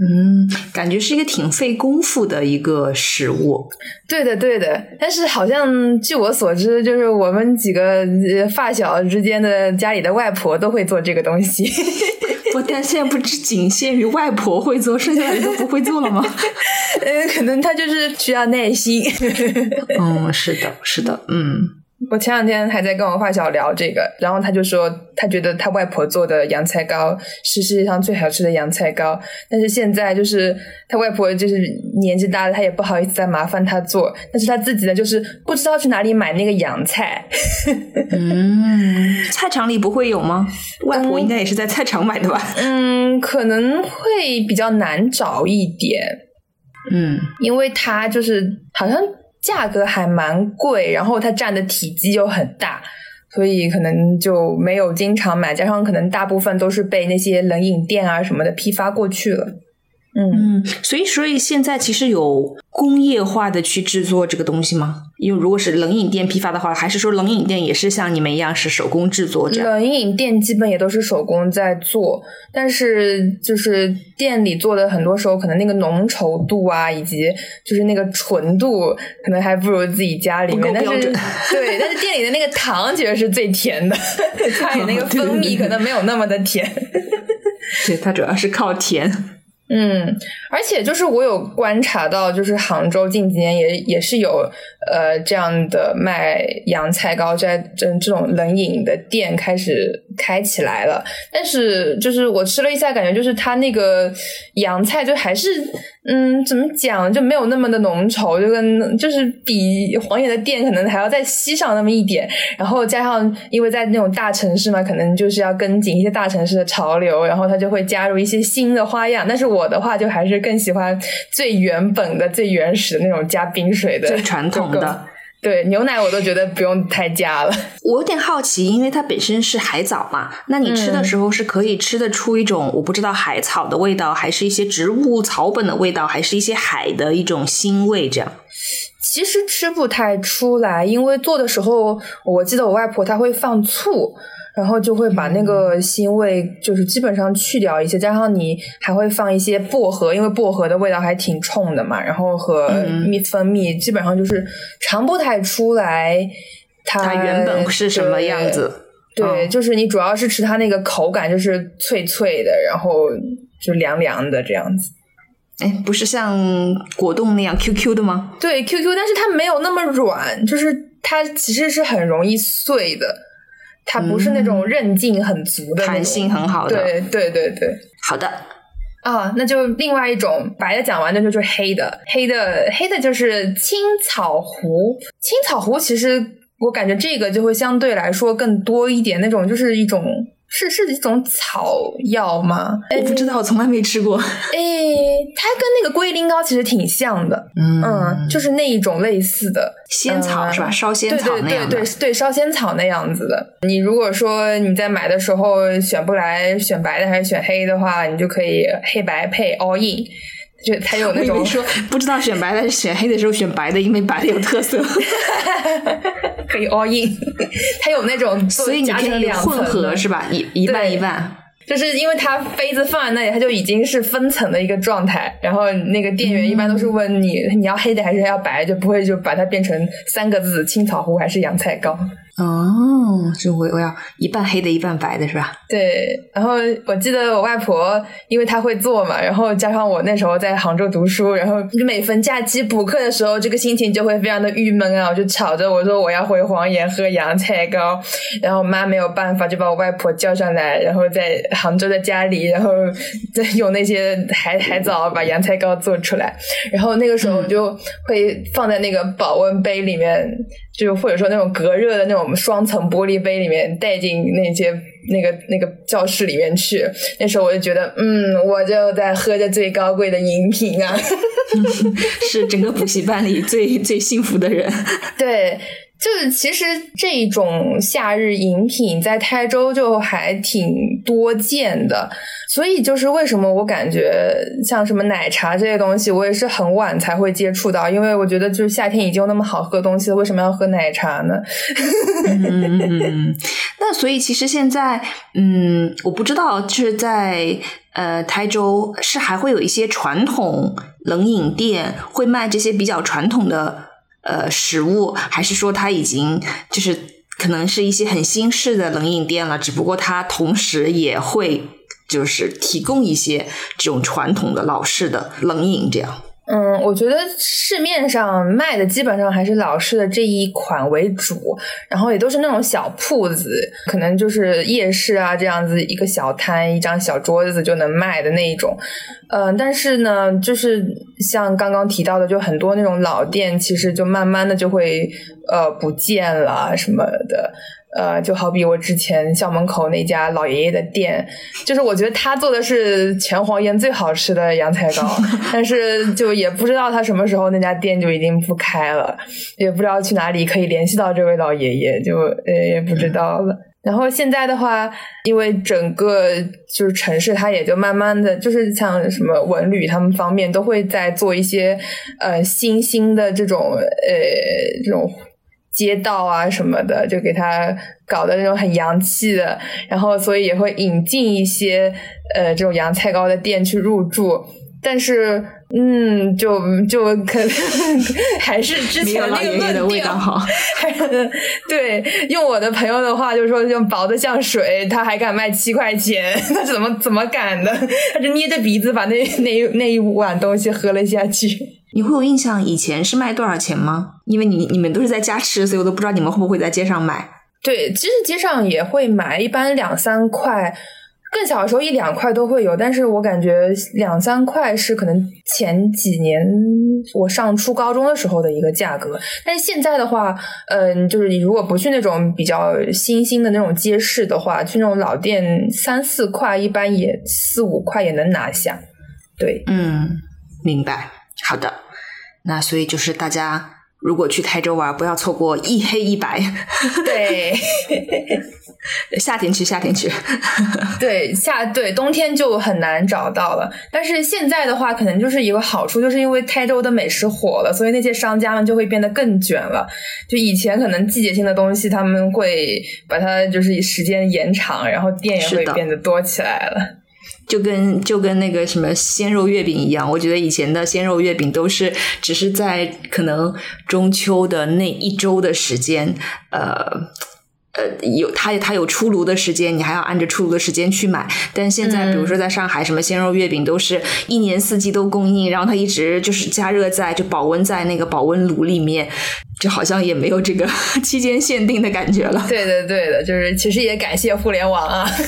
嗯，感觉是一个挺费功夫的一个食物。对的，对的，但是好像据我所知，就是我们几个呃发小之间的家里的外婆都会做这个东西。不，但现在不只仅限于外婆会做，剩下的都不会做了吗？呃，可能他就是需要耐心。嗯，是的，是的，嗯。我前两天还在跟我发小聊这个，然后他就说他觉得他外婆做的洋菜糕是世界上最好吃的洋菜糕，但是现在就是他外婆就是年纪大了，他也不好意思再麻烦他做，但是他自己呢就是不知道去哪里买那个洋菜。嗯，菜场里不会有吗？外婆应该也是在菜场买的吧？嗯，可能会比较难找一点。嗯，因为他就是好像。价格还蛮贵，然后它占的体积又很大，所以可能就没有经常买。加上可能大部分都是被那些冷饮店啊什么的批发过去了。嗯，所以所以现在其实有工业化的去制作这个东西吗？因为如果是冷饮店批发的话，还是说冷饮店也是像你们一样是手工制作这样？冷饮店基本也都是手工在做，但是就是店里做的很多时候，可能那个浓稠度啊，以及就是那个纯度，可能还不如自己家里面。但是对，但是店里的那个糖其实是最甜的，家里那个 蜂蜜可能没有那么的甜。对，它主要是靠甜。嗯，而且就是我有观察到，就是杭州近几年也也是有呃这样的卖洋菜糕在这这种冷饮的店开始开起来了。但是就是我吃了一下，感觉就是它那个洋菜就还是嗯怎么讲就没有那么的浓稠，就跟就是比黄爷的店可能还要再稀上那么一点。然后加上因为在那种大城市嘛，可能就是要跟紧一些大城市的潮流，然后它就会加入一些新的花样。但是我。我的话就还是更喜欢最原本的、最原始的那种加冰水的、最传统的。对牛奶我都觉得不用太加了。我有点好奇，因为它本身是海藻嘛，那你吃的时候是可以吃得出一种我不知道海草的味道，还是一些植物草本的味道，还是一些海的一种腥味？这样其实吃不太出来，因为做的时候，我记得我外婆她会放醋。然后就会把那个腥味，就是基本上去掉一些，加上你还会放一些薄荷，因为薄荷的味道还挺冲的嘛。然后和蜜蜂蜜，基本上就是尝不太出来它原本是什么样子。对，就是你主要是吃它那个口感，就是脆脆的，然后就凉凉的这样子。哎，不是像果冻那样 Q Q 的吗？对，Q Q，但是它没有那么软，就是它其实是很容易碎的。它不是那种韧劲很足的，弹性很好的。对对对对，好的啊，那就另外一种白的讲完，那就是黑的。黑的黑的就是青草湖。青草湖其实我感觉这个就会相对来说更多一点，那种就是一种。是是一种草药吗？我不知道，我从来没吃过。哎，它跟那个龟苓膏其实挺像的，嗯，就是那一种类似的仙草是吧？烧仙草那样的，对对对对，烧仙草那样子的。你如果说你在买的时候选不来选白的还是选黑的话，你就可以黑白配 all in。就才有那种说不知道选白的还是选黑的时候选白的，因为白的有特色，可以 all in。它有那种所以你可以混合是吧？一一半一半，就是因为它杯子放在那里，它就已经是分层的一个状态。然后那个店员一般都是问你你要黑的还是要白，就不会就把它变成三个字青草糊还是洋菜糕。哦，就我我要一半黑的，一半白的是吧？对，然后我记得我外婆，因为她会做嘛，然后加上我那时候在杭州读书，然后每逢假期补课的时候，这个心情就会非常的郁闷啊，我就吵着我说我要回黄岩喝洋菜糕，然后我妈没有办法就把我外婆叫上来，然后在杭州的家里，然后再用那些海海藻把洋菜糕做出来，然后那个时候我就会放在那个保温杯里面。就或者说那种隔热的那种双层玻璃杯里面带进那些那个那个教室里面去。那时候我就觉得，嗯，我就在喝着最高贵的饮品啊，是整个补习班里最最幸福的人。对。就是其实这种夏日饮品在台州就还挺多见的，所以就是为什么我感觉像什么奶茶这些东西，我也是很晚才会接触到，因为我觉得就是夏天已经有那么好喝的东西了，为什么要喝奶茶呢？嗯，那所以其实现在，嗯，我不知道就是在呃台州是还会有一些传统冷饮店会卖这些比较传统的。呃，食物还是说它已经就是可能是一些很新式的冷饮店了，只不过它同时也会就是提供一些这种传统的老式的冷饮这样。嗯，我觉得市面上卖的基本上还是老式的这一款为主，然后也都是那种小铺子，可能就是夜市啊这样子一个小摊，一张小桌子就能卖的那一种。嗯，但是呢，就是像刚刚提到的，就很多那种老店，其实就慢慢的就会呃不见了什么的。呃，就好比我之前校门口那家老爷爷的店，就是我觉得他做的是全黄岩最好吃的洋菜糕，但是就也不知道他什么时候那家店就已经不开了，也不知道去哪里可以联系到这位老爷爷，就呃也不知道了。然后现在的话，因为整个就是城市，它也就慢慢的就是像什么文旅他们方面都会在做一些呃新兴的这种呃这种。街道啊什么的，就给他搞的那种很洋气的，然后所以也会引进一些呃这种洋菜糕的店去入驻，但是嗯，就就可能 还是之前那个味的味道好。对，用我的朋友的话就是说，就薄的像水，他还敢卖七块钱，他怎么怎么敢的？他就捏着鼻子把那那那一碗东西喝了下去。你会有印象以前是卖多少钱吗？因为你你们都是在家吃，所以我都不知道你们会不会在街上买。对，其实街上也会买，一般两三块，更小的时候一两块都会有。但是我感觉两三块是可能前几年我上初高中的时候的一个价格。但是现在的话，嗯，就是你如果不去那种比较新兴的那种街市的话，去那种老店，三四块一般也四五块也能拿下。对，嗯，明白。好的，那所以就是大家如果去台州玩，不要错过一黑一白。对，夏天去，夏天去。对，夏对冬天就很难找到了。但是现在的话，可能就是一个好处，就是因为台州的美食火了，所以那些商家们就会变得更卷了。就以前可能季节性的东西，他们会把它就是时间延长，然后店也会变得多起来了。就跟就跟那个什么鲜肉月饼一样，我觉得以前的鲜肉月饼都是只是在可能中秋的那一周的时间，呃呃有它它有出炉的时间，你还要按着出炉的时间去买。但现在比如说在上海，什么鲜肉月饼都是一年四季都供应，然后它一直就是加热在就保温在那个保温炉里面，就好像也没有这个 期间限定的感觉了。对的对的，就是其实也感谢互联网啊。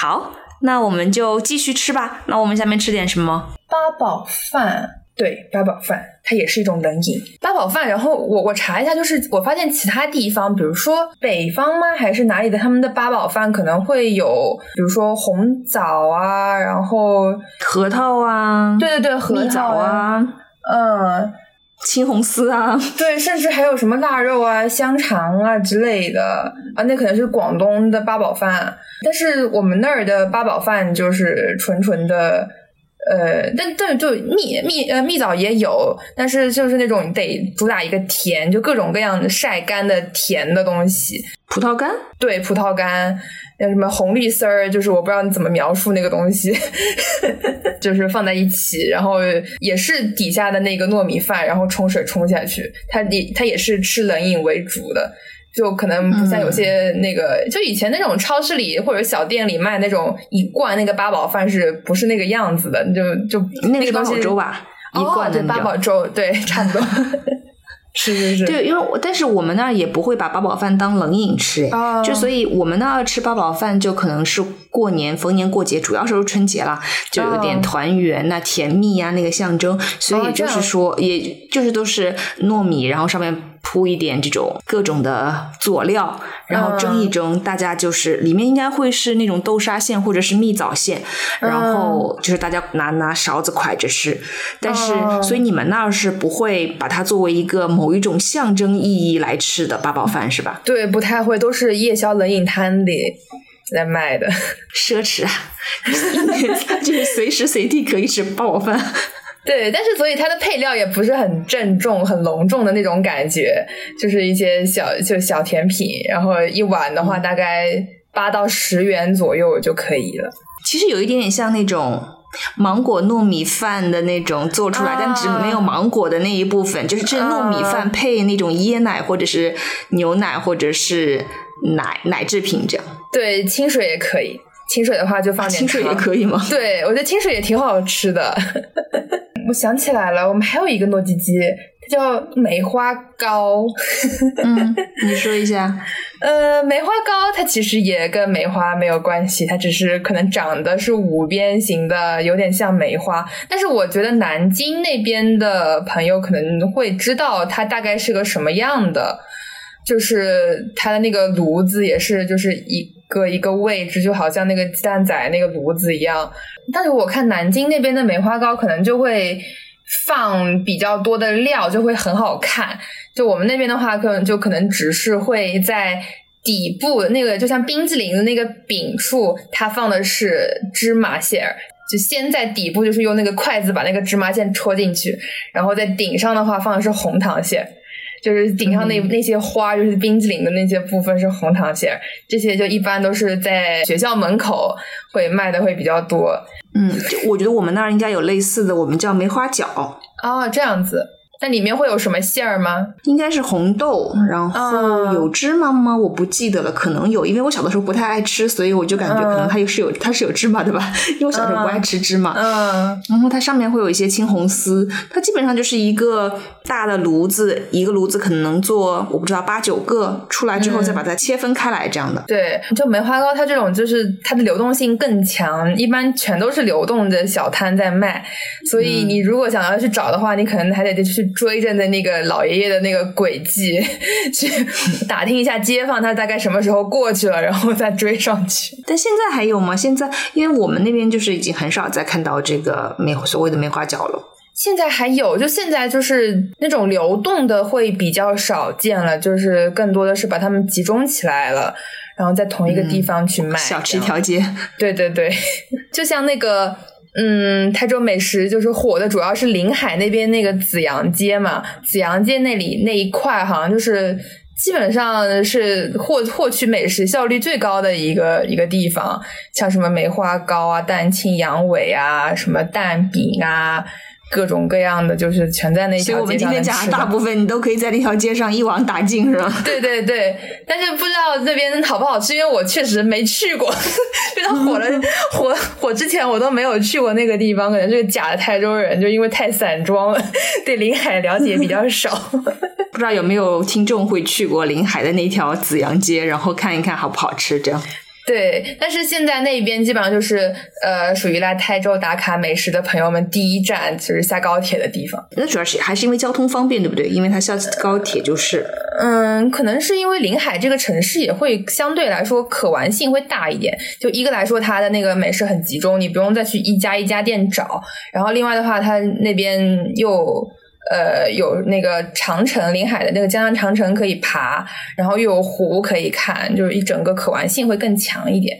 好，那我们就继续吃吧。那我们下面吃点什么？八宝饭，对，八宝饭，它也是一种冷饮。八宝饭，然后我我查一下，就是我发现其他地方，比如说北方吗，还是哪里的，他们的八宝饭可能会有，比如说红枣啊，然后核桃啊，对对对，核桃啊，嗯。青红丝啊，对，甚至还有什么腊肉啊、香肠啊之类的啊，那可能是广东的八宝饭。但是我们那儿的八宝饭就是纯纯的，呃，但但就蜜蜜呃蜜枣也有，但是就是那种得主打一个甜，就各种各样的晒干的甜的东西。葡萄干，对，葡萄干。那什么红绿丝儿，就是我不知道你怎么描述那个东西，就是放在一起，然后也是底下的那个糯米饭，然后冲水冲下去。它也它也是吃冷饮为主的，就可能不像有些那个，就以前那种超市里或者小店里卖那种一罐那个八宝饭，是不是那个样子的？就就那个八宝粥吧，一罐的八宝粥，对，差不多。是是是，对，因为但是我们那儿也不会把八宝饭当冷饮吃，就所以我们那儿吃八宝饭就可能是过年逢年过节，主要是春节啦，就有点团圆呐、甜蜜呀那个象征，所以就是说，也就是都是糯米，然后上面铺一点这种各种的佐料，然后蒸一蒸，大家就是里面应该会是那种豆沙馅或者是蜜枣馅，然后就是大家拿拿勺子蒯着吃。但是，所以你们那儿是不会把它作为一个某一种象征意义来吃的八宝饭是吧？对，不太会，都是夜宵冷饮摊里在卖的。奢侈啊，就是随时随地可以吃八宝饭。对，但是所以它的配料也不是很郑重、很隆重的那种感觉，就是一些小就小甜品，然后一碗的话大概八到十元左右就可以了。其实有一点点像那种芒果糯米饭的那种做出来，但只没有芒果的那一部分，就是这糯米饭配那种椰奶或者是牛奶或者是奶奶制品这样。对，清水也可以，清水的话就放点清水也糖可以吗？对，我觉得清水也挺好吃的。我想起来了，我们还有一个糯叽叽，它叫梅花糕。嗯，你说一下。呃，梅花糕它其实也跟梅花没有关系，它只是可能长得是五边形的，有点像梅花。但是我觉得南京那边的朋友可能会知道它大概是个什么样的，就是它的那个炉子也是就是一个一个位置，就好像那个鸡蛋仔那个炉子一样。但是我看南京那边的梅花糕可能就会放比较多的料，就会很好看。就我们那边的话，可能就可能只是会在底部那个，就像冰淇淋的那个饼处，它放的是芝麻馅儿。就先在底部，就是用那个筷子把那个芝麻馅戳进去，然后在顶上的话放的是红糖馅。就是顶上那、那些花，就是冰激凌的那些部分是红糖馅儿，这些就一般都是在学校门口会卖的会比较多。嗯，就我觉得我们那儿应该有类似的，我们叫梅花饺，哦，这样子，那里面会有什么馅儿吗？应该是红豆，然后嗯有芝麻吗？我不记得了，可能有，因为我小的时候不太爱吃，所以我就感觉可能它也是有，它是有芝麻的吧，因为我小时候不爱吃芝麻。嗯然后它上面会有一些青红丝，它基本上就是一个大的炉子，一个炉子可能能做我不知道八九个，出来之后再把它切分开来这样的。对，就梅花糕，它这种就是它的流动性更强，一般全都是流动的小摊在卖，所以你如果想要去找的话，你可能还得去追着的那个老爷爷的那个轨迹，去打听一下街坊他大概什么时候过去了，然后再追上去。但现在还有吗？现在因为我们那边就是已经很少再看到这个梅所谓的梅花饺了。现在还有，就现在就是那种流动的会比较少见了，就是更多的是把它们集中起来了，然后在同一个地方去卖。小吃一条街，对对对，就像那个，嗯，台州美食就是火的，主要是临海那边那个紫阳街嘛，紫阳街那里那一块好像就是基本上是获获取美食效率最高的一个一个地方，像什么梅花糕啊、蛋清羊尾啊、什么蛋饼啊。各种各样的，就是全在那所以我们条街今天讲的上吃大部分你都可以在那条街上一网打尽，是吧？对对对，但是不知道那边好不好吃，因为我确实没去过。就它火了 火火之前，我都没有去过那个地方，可能是个假的台州人，就因为太散装了，对临海了解比较少。不知道有没有听众会去过临海的那条紫阳街，然后看一看好不好吃？这样对，但是现在那边基本上就是呃，属于来台州打卡美食的朋友们第一站就是下高铁的地方。那主要是还是因为交通方便，对不对？因为它下高铁就是。嗯，可能是因为临海这个城市也会相对来说可玩性会大一点。就一个来说，它的那个美食很集中，你不用再去一家一家店找。然后另外的话，它那边又呃有那个长城，临海的那个江南长城可以爬，然后又有湖可以看，就是一整个可玩性会更强一点。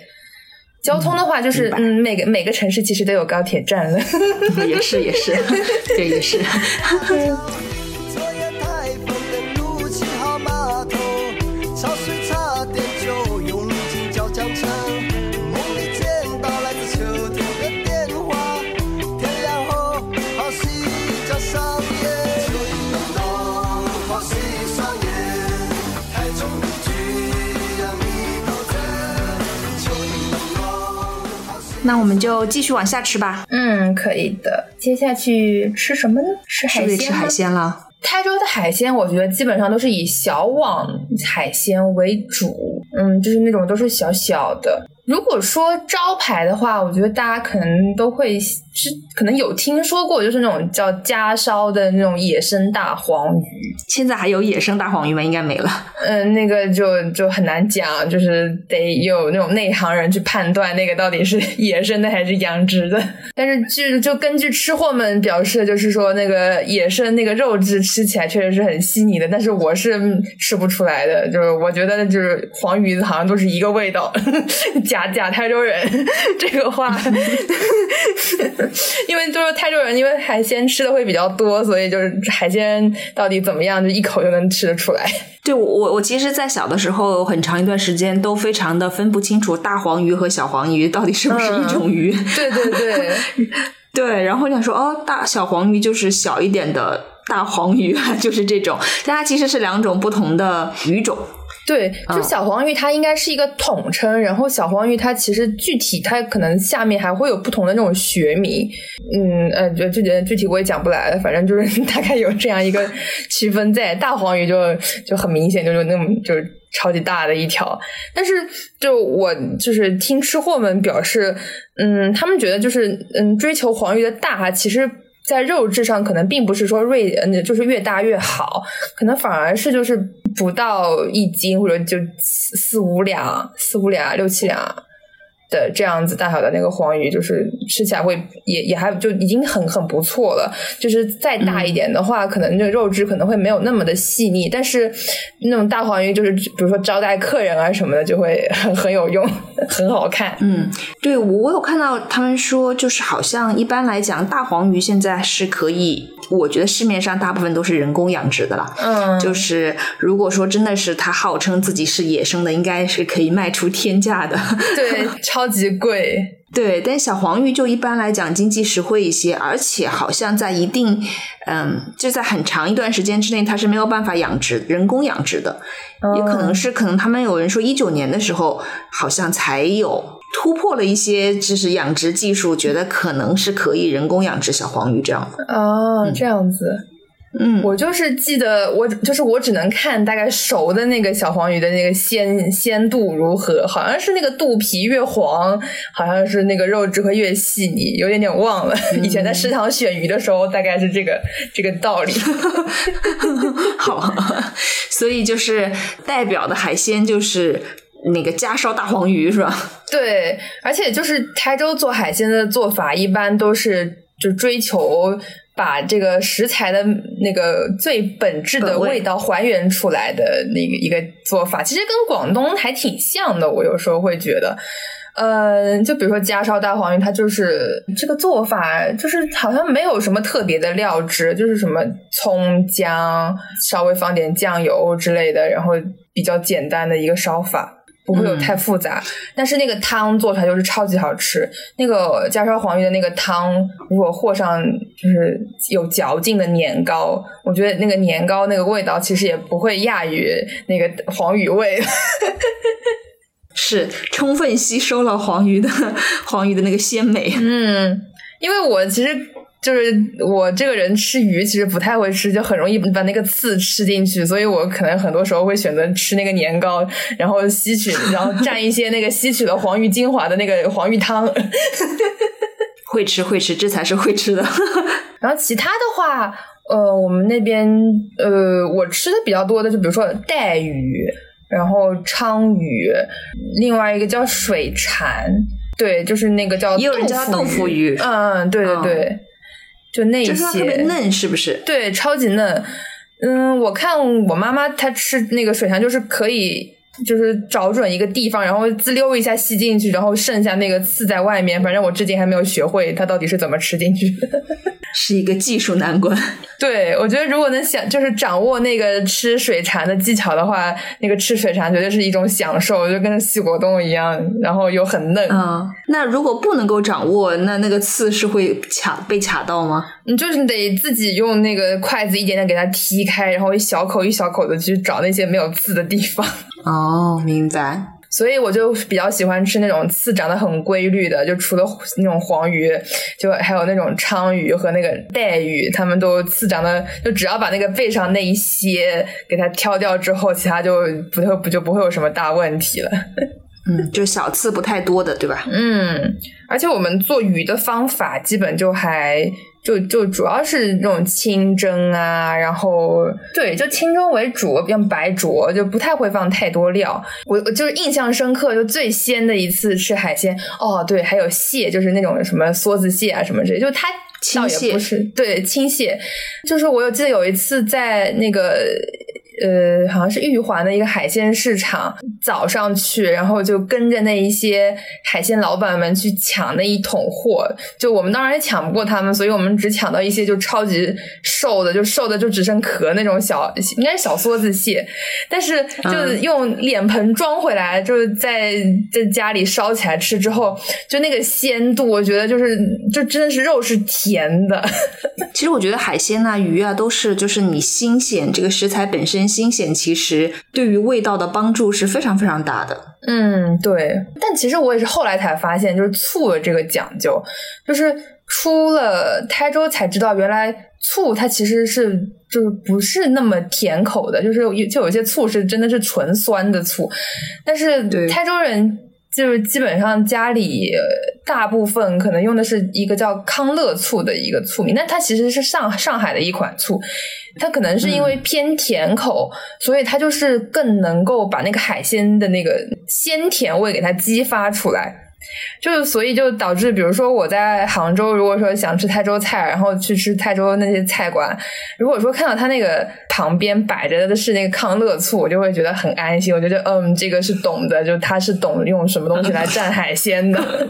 交通的话，就是明白嗯，每个每个城市其实都有高铁站了。也 是也是，对也是。那我们就继续往下吃吧，嗯，可以的。接下去吃什么呢？吃海鲜吗吃海鲜了？台州的海鲜，我觉得基本上都是以小网海鲜为主，嗯，就是那种都是小小的。如果说招牌的话，我觉得大家可能都会是可能有听说过，就是那种叫家烧的那种野生大黄鱼。现在还有野生大黄鱼吗？应该没了。嗯，那个就就很难讲，就是得有那种内行人去判断那个到底是野生的还是养殖的。但是据就根据吃货们表示，就是说那个野生那个肉质吃起来确实是很细腻的，但是我是吃不出来的。就是我觉得就是黄鱼子好像都是一个味道。假假台州人这个话，因为就是台州人，因为海鲜吃的会比较多，所以就是海鲜到底怎么样，就一口就能吃得出来。对我，我其实，在小的时候，很长一段时间都非常的分不清楚大黄鱼和小黄鱼到底是不是一种鱼。对对对 对，然后想说，哦，大小黄鱼就是小一点的大黄鱼，就是这种，但它其实是两种不同的鱼种。对，就小黄鱼它应该是一个统称，然后小黄鱼它其实具体它可能下面还会有不同的那种学名，嗯呃，就具体具体我也讲不来了，反正就是 大概有这样一个区分在。大黄鱼就就很明显，就是那么就是超级大的一条，但是就我就是听吃货们表示，嗯，他们觉得就是嗯追求黄鱼的大，其实。在肉质上可能并不是说锐，嗯，就是越大越好，可能反而是就是不到一斤或者就四五两、四五两、六七两的这样子大小的那个黄鱼，就是吃起来会也也还就已经很很不错了。就是再大一点的话，可能那个肉质可能会没有那么的细腻，但是那种大黄鱼就是比如说招待客人啊什么的，就会很很有用，很好看。嗯，对我有看到他们说，就是好像一般来讲，大黄鱼现在是可以，我觉得市面上大部分都是人工养殖的啦。嗯，就是如果说真的是它号称自己是野生的，应该是可以卖出天价的。对，超级贵。对，但小黄鱼就一般来讲经济实惠一些，而且好像在一定，嗯，就在很长一段时间之内，它是没有办法养殖人工养殖的，也可能是可能他们有人说一九年的时候，好像才有突破了一些就是养殖技术，觉得可能是可以人工养殖小黄鱼这样的。哦，这样子。嗯，我就是记得，我就是我只能看大概熟的那个小黄鱼的那个鲜鲜度如何，好像是那个肚皮越黄，好像是那个肉质会越细腻，有点点忘了。以前在食堂选鱼的时候，大概是这个这个道理。好，所以就是代表的海鲜就是那个家烧大黄鱼是吧？对，而且就是台州做海鲜的做法，一般都是就追求。把这个食材的那个最本质的味道还原出来的那个一个做法，其实跟广东还挺像的。我有时候会觉得，呃，就比如说家烧大黄鱼，它就是这个做法，就是好像没有什么特别的料汁，就是什么葱姜，稍微放点酱油之类的，然后比较简单的一个烧法。不会有太复杂，但是那个汤做出来就是超级好吃。那个家烧黄鱼的那个汤，如果和上就是有嚼劲的年糕，我觉得那个年糕那个味道其实也不会亚于那个黄鱼味。是充分吸收了黄鱼的黄鱼的那个鲜美。嗯，因为我其实。就是我这个人吃鱼其实不太会吃，就很容易把那个刺吃进去，所以我可能很多时候会选择吃那个年糕，然后吸取，然后蘸一些那个吸取了黄鱼精华的那个黄鱼汤。会吃会吃，这才是会吃的。然后其他的话，呃，我们那边呃，我吃的比较多的，就比如说带鱼，然后鲳鱼，另外一个叫水蝉，对，就是那个叫也有人叫豆腐鱼，嗯，对对对。就那些特别嫩，是不是？对，超级嫩。嗯，我看我妈妈她吃那个水产，就是可以，就是找准一个地方，然后滋溜一下吸进去，然后剩下那个刺在外面。反正我至今还没有学会它到底是怎么吃进去。是一个技术难关。对，我觉得如果能想就是掌握那个吃水蚕的技巧的话，那个吃水蚕绝对是一种享受，就跟吸果冻一样，然后又很嫩。啊，那如果不能够掌握，那那个刺是会卡被卡到吗？你就是得自己用那个筷子一点点给它踢开，然后一小口一小口的去找那些没有刺的地方。哦，明白。所以我就比较喜欢吃那种刺长得很规律的，就除了那种黄鱼，就还有那种鲳鱼和那个带鱼，它们都刺长得就只要把那个背上那一些给它挑掉之后，其他就不会不就不会有什么大问题了。嗯，就小刺不太多的，对吧？嗯，而且我们做鱼的方法基本就还就就主要是那种清蒸啊，然后对，就清蒸为主，用白灼，就不太会放太多料。我我就是印象深刻，就最鲜的一次吃海鲜，哦，对，还有蟹，就是那种什么梭子蟹啊什么之类，就它倒也不是对青蟹，就是我有记得有一次在那个。呃，好像是玉环的一个海鲜市场，早上去，然后就跟着那一些海鲜老板们去抢那一桶货。就我们当然也抢不过他们，所以我们只抢到一些就超级瘦的，就瘦的就只剩壳那种小，应该是小梭子蟹。但是就用脸盆装回来，就是在在家里烧起来吃之后，就那个鲜度，我觉得就是就真的是肉是甜的。其实我觉得海鲜啊、鱼啊都是就是你新鲜，这个食材本身。新鲜其实对于味道的帮助是非常非常大的。嗯，对。但其实我也是后来才发现，就是醋的这个讲究，就是出了台州才知道，原来醋它其实是就是不是那么甜口的，就是有就有些醋是真的是纯酸的醋。但是台州人就是基本上家里大部分可能用的是一个叫康乐醋的一个醋名，但它其实是上上海的一款醋。它可能是因为偏甜口，所以它就是更能够把那个海鲜的那个鲜甜味给它激发出来，就所以就导致，比如说我在杭州，如果说想吃泰州菜，然后去吃泰州那些菜馆，如果说看到他那个旁边摆着的是那个康乐醋，我就会觉得很安心，我觉得嗯，这个是懂的，就他是懂用什么东西来蘸海鲜的。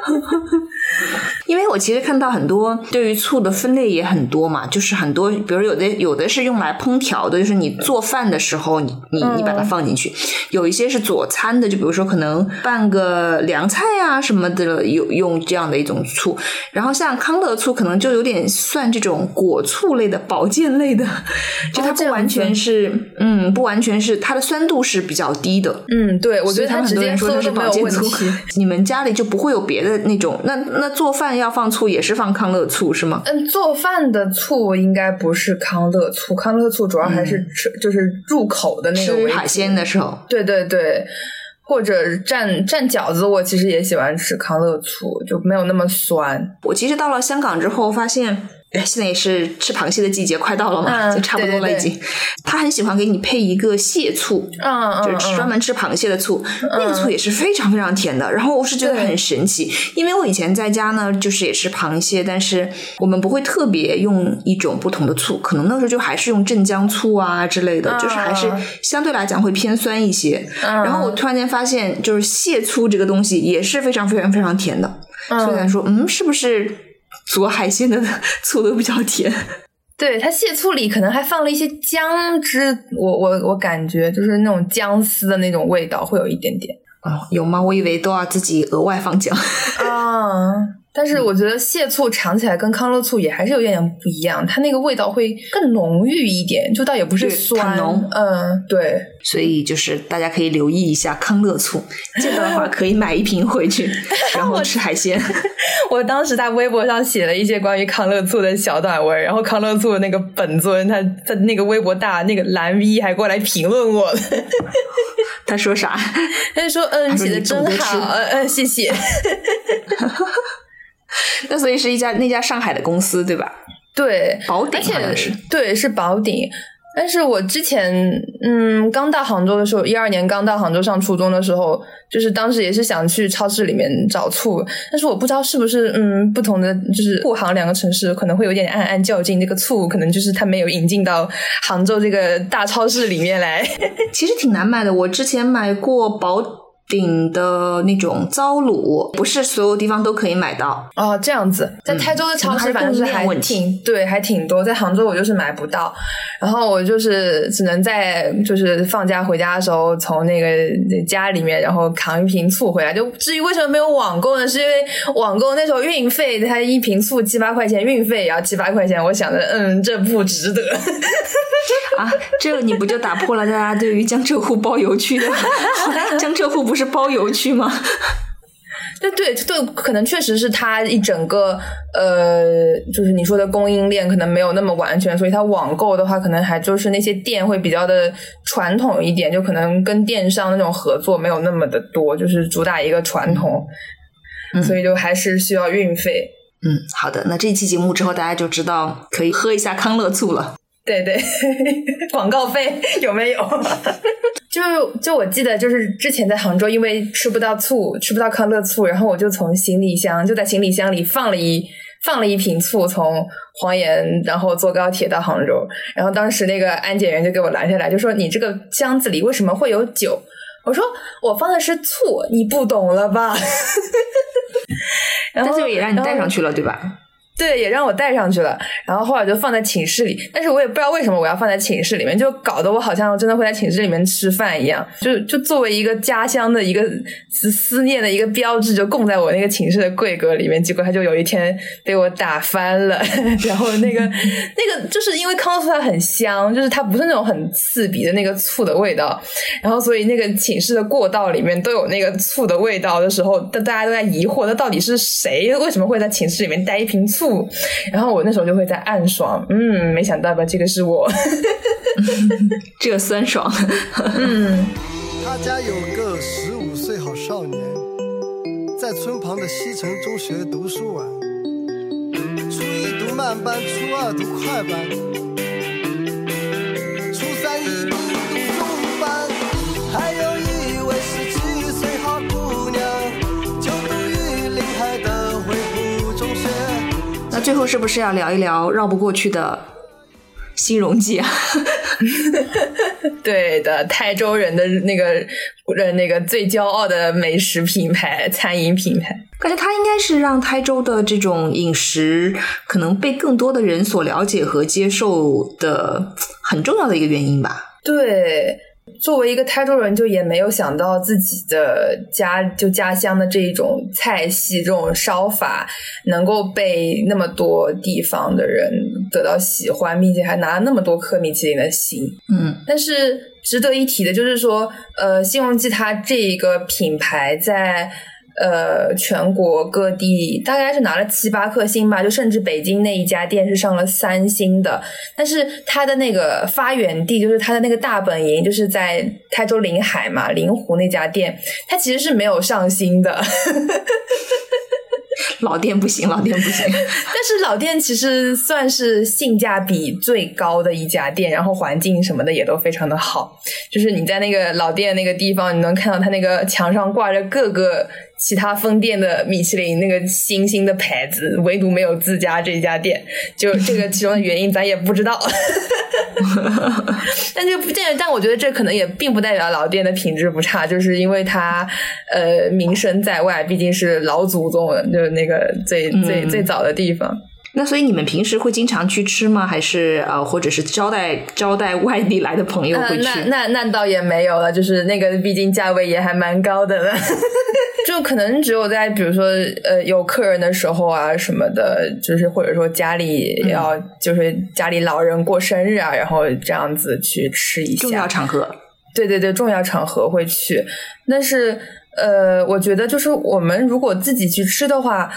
因为我其实看到很多对于醋的分类也很多嘛，就是很多，比如有的有的是用来烹调的，就是你做饭的时候，你你你把它放进去；有一些是佐餐的，就比如说可能拌个凉菜啊什么的，有用这样的一种醋。然后像康乐醋，可能就有点算这种果醋类的、保健类的，就它不完全是，嗯，不完全是它的酸度是比较低的。嗯，对，我觉得他们很多人说它是保健醋。你们家里就不会有别的那种？那那做饭要放醋也是放康乐醋是吗？嗯，做饭的醋应该不是康乐醋，康乐醋主要还是吃就是入口的那个。吃海鲜的时候。对对对，或者蘸蘸饺子，我其实也喜欢吃康乐醋，就没有那么酸。我其实到了香港之后发现。哎，现在也是吃螃蟹的季节，快到了嘛，就差不多了已经。他很喜欢给你配一个蟹醋，嗯就是专门吃螃蟹的醋，那个醋也是非常非常甜的。然后我是觉得很神奇，因为我以前在家呢，就是也吃螃蟹，但是我们不会特别用一种不同的醋，可能那时候就还是用镇江醋啊之类的，就是还是相对来讲会偏酸一些。然后我突然间发现，就是蟹醋这个东西也是非常非常非常甜的，所以来说，嗯，是不是？做海鲜的 醋都比较甜，对它蟹醋里可能还放了一些姜汁，我我我感觉就是那种姜丝的那种味道会有一点点。哦，有吗？我以为都要自己额外放姜。啊。但是我觉得蟹醋尝起来跟康乐醋也还是有点点不一样，它那个味道会更浓郁一点，就倒也不是酸，浓，嗯，对，所以就是大家可以留意一下康乐醋，这个的话可以买一瓶回去，然后吃海鲜。我当时在微博上写了一些关于康乐醋的小短文，然后康乐醋的那个本尊他他那个微博大那个蓝 V 还过来评论我，他说啥？他就说嗯写的真好，嗯嗯谢谢。那所以是一家那家上海的公司对吧？对，宝鼎好像是，对，是宝鼎。但是我之前嗯刚到杭州的时候，一二年刚到杭州上初中的时候，就是当时也是想去超市里面找醋，但是我不知道是不是嗯不同的就是沪杭两个城市可能会有点暗暗较劲，这个醋可能就是它没有引进到杭州这个大超市里面来，其实挺难买的。我之前买过宝。顶的那种糟卤，不是所有地方都可以买到哦。这样子，在台州的超市反正是还挺对，还挺多。在杭州我就是买不到，然后我就是只能在就是放假回家的时候，从那个家里面然后扛一瓶醋回来。就至于为什么没有网购呢？是因为网购那时候运费，它一瓶醋七八块钱，运费也要七八块钱。我想着，嗯，这不值得。啊，这个你不就打破了大家对于江浙沪包邮区的？江浙沪不是包邮区吗？对对对，可能确实是它一整个呃，就是你说的供应链可能没有那么完全，所以它网购的话，可能还就是那些店会比较的传统一点，就可能跟电商那种合作没有那么的多，就是主打一个传统，嗯所以就还是需要运费。嗯，好的，那这期节目之后大家就知道可以喝一下康乐醋了。对对，广告费有没有？就就我记得，就是之前在杭州，因为吃不到醋，吃不到康乐醋，然后我就从行李箱就在行李箱里放了一放了一瓶醋，从黄岩然后坐高铁到杭州，然后当时那个安检员就给我拦下来，就说你这个箱子里为什么会有酒？我说我放的是醋，你不懂了吧？然后但这个也让你带上去了，对吧？对，也让我带上去了，然后后来就放在寝室里，但是我也不知道为什么我要放在寝室里面，就搞得我好像真的会在寝室里面吃饭一样，就就作为一个家乡的一个思思念的一个标志，就供在我那个寝室的柜格里面。结果他就有一天被我打翻了，然后那个那个就是因为康乐醋它很香，就是它不是那种很刺鼻的那个醋的味道，然后所以那个寝室的过道里面都有那个醋的味道的时候，大大家都在疑惑，那到底是谁为什么会在寝室里面带一瓶醋？然后我那时候就会在暗爽，嗯，没想到吧，这个是我，这个酸爽。嗯，他家有个十五岁好少年，在村旁的西城中学读书啊。初一读慢班，初二读快班，初三一那最后是不是要聊一聊绕不过去的新荣记啊？对的，台州人的那个呃那个最骄傲的美食品牌，餐饮品牌。感觉它应该是让台州的这种饮食可能被更多的人所了解和接受的很重要的一个原因吧。对，作为一个台州人，就也没有想到自己的家就家乡的这一种菜系、这种烧法，能够被那么多地方的人得到喜欢，并且还拿了那么多颗米其林的星。嗯但是值得一提的就是说，呃，新荣记它这一个品牌在呃全国各地大概是拿了七八颗星吧，就甚至北京那一家店是上了三星的。但是它的那个发源地，就是它的那个大本营，就是在台州临海嘛，临湖那家店，它其实是没有上星的。老店不行，老店不行。但是老店其实算是性价比最高的一家店，然后环境什么的也都非常的好。就是你在那个老店那个地方，你能看到它那个墙上挂着各个其他分店的米其林那个星星的牌子，唯独没有自家这一家店。就这个其中的原因，咱也不知道。但就不见但我觉得这可能也并不代表老店的品质不差，就是因为它呃名声在外，毕竟是老祖宗，就是那个最最、最早的地方。那所以你们平时会经常去吃吗？还是呃，或者是招待招待外地来的朋友会去？呃、那那那倒也没有了，就是那个毕竟价位也还蛮高的了，就可能只有在比如说呃有客人的时候啊什么的，就是或者说家里要、就是家里老人过生日啊，然后这样子去吃一下。重要场合。对对对，重要场合会去，但是呃，我觉得就是我们如果自己去吃的话。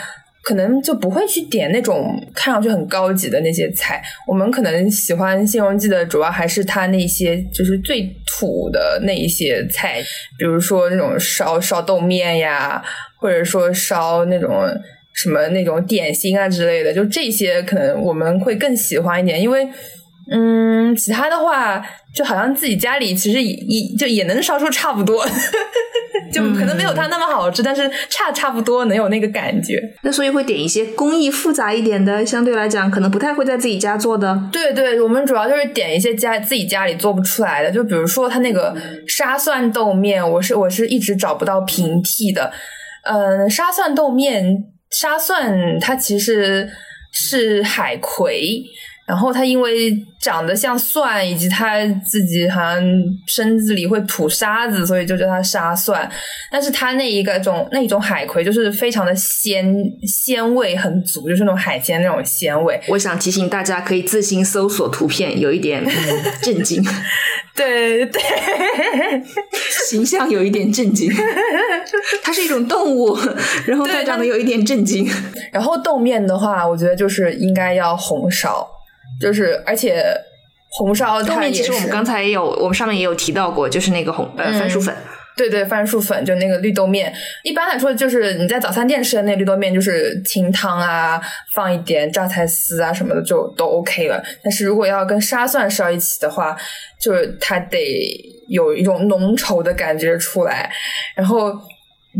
可能就不会去点那种看上去很高级的那些菜，我们可能喜欢新荣记的主要还是它那些就是最土的那一些菜，比如说那种烧烧豆面呀，或者说烧那种什么那种点心啊之类的，就这些可能我们会更喜欢一点，因为嗯，其他的话就好像自己家里其实也也就也能烧出差不多。就可能没有它那么好吃，但是差差不多能有那个感觉。那所以会点一些工艺复杂一点的，相对来讲可能不太会在自己家做的。对对，我们主要就是点一些家自己家里做不出来的，就比如说它那个沙蒜豆面，我是我是一直找不到平替的。嗯，沙蒜豆面，沙蒜它其实是海葵。然后它因为长得像蒜，以及它自己好像身子里会吐沙子，所以就叫它沙蒜。但是它那一个种那一种海葵就是非常的鲜鲜味很足，就是那种海鲜那种鲜味。我想提醒大家，可以自行搜索图片，有一点、嗯、震惊，对 对，形象有一点震惊。它是一种动物，然后它长得有一点震惊。然后豆面的话，我觉得就是应该要红烧。就是，而且红烧豆面其实我们刚才也有，我们上面也有提到过，就是那个红呃番薯粉。对对，番薯粉就那个绿豆面，一般来说就是你在早餐店吃的那绿豆面，就是清汤啊，放一点榨菜丝啊什么的就都 OK 了。但是如果要跟沙蒜烧一起的话，就是它得有一种浓稠的感觉出来，然后。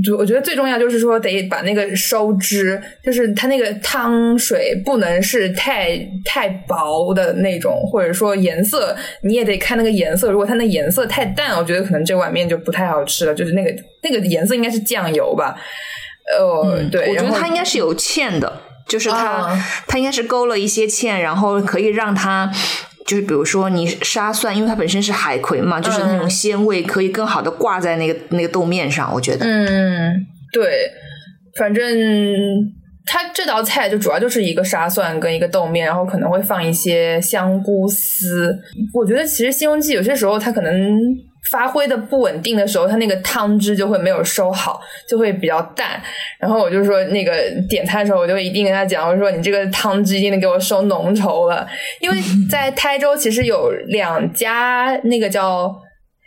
就我觉得最重要就是说得把那个收汁，就是它那个汤水不能是太太薄的那种，或者说颜色你也得看那个颜色。如果它那颜色太淡，我觉得可能这碗面就不太好吃了。就是那个那个颜色应该是酱油吧？呃，嗯、对，我觉得它应该是有芡的，就是它、啊它应该是勾了一些芡，然后可以让它。就是比如说你沙蒜，因为它本身是海葵嘛，就是那种鲜味可以更好的挂在那个那个豆面上，我觉得。嗯，对，反正它这道菜就主要就是一个沙蒜跟一个豆面，然后可能会放一些香菇丝。我觉得其实《西游记》有些时候它可能发挥的不稳定的时候，它那个汤汁就会没有收好，就会比较淡。然后我就说那个点菜的时候，我就一定跟他讲，我说你这个汤汁一定得给我收浓稠了，因为在台州其实有两家那个叫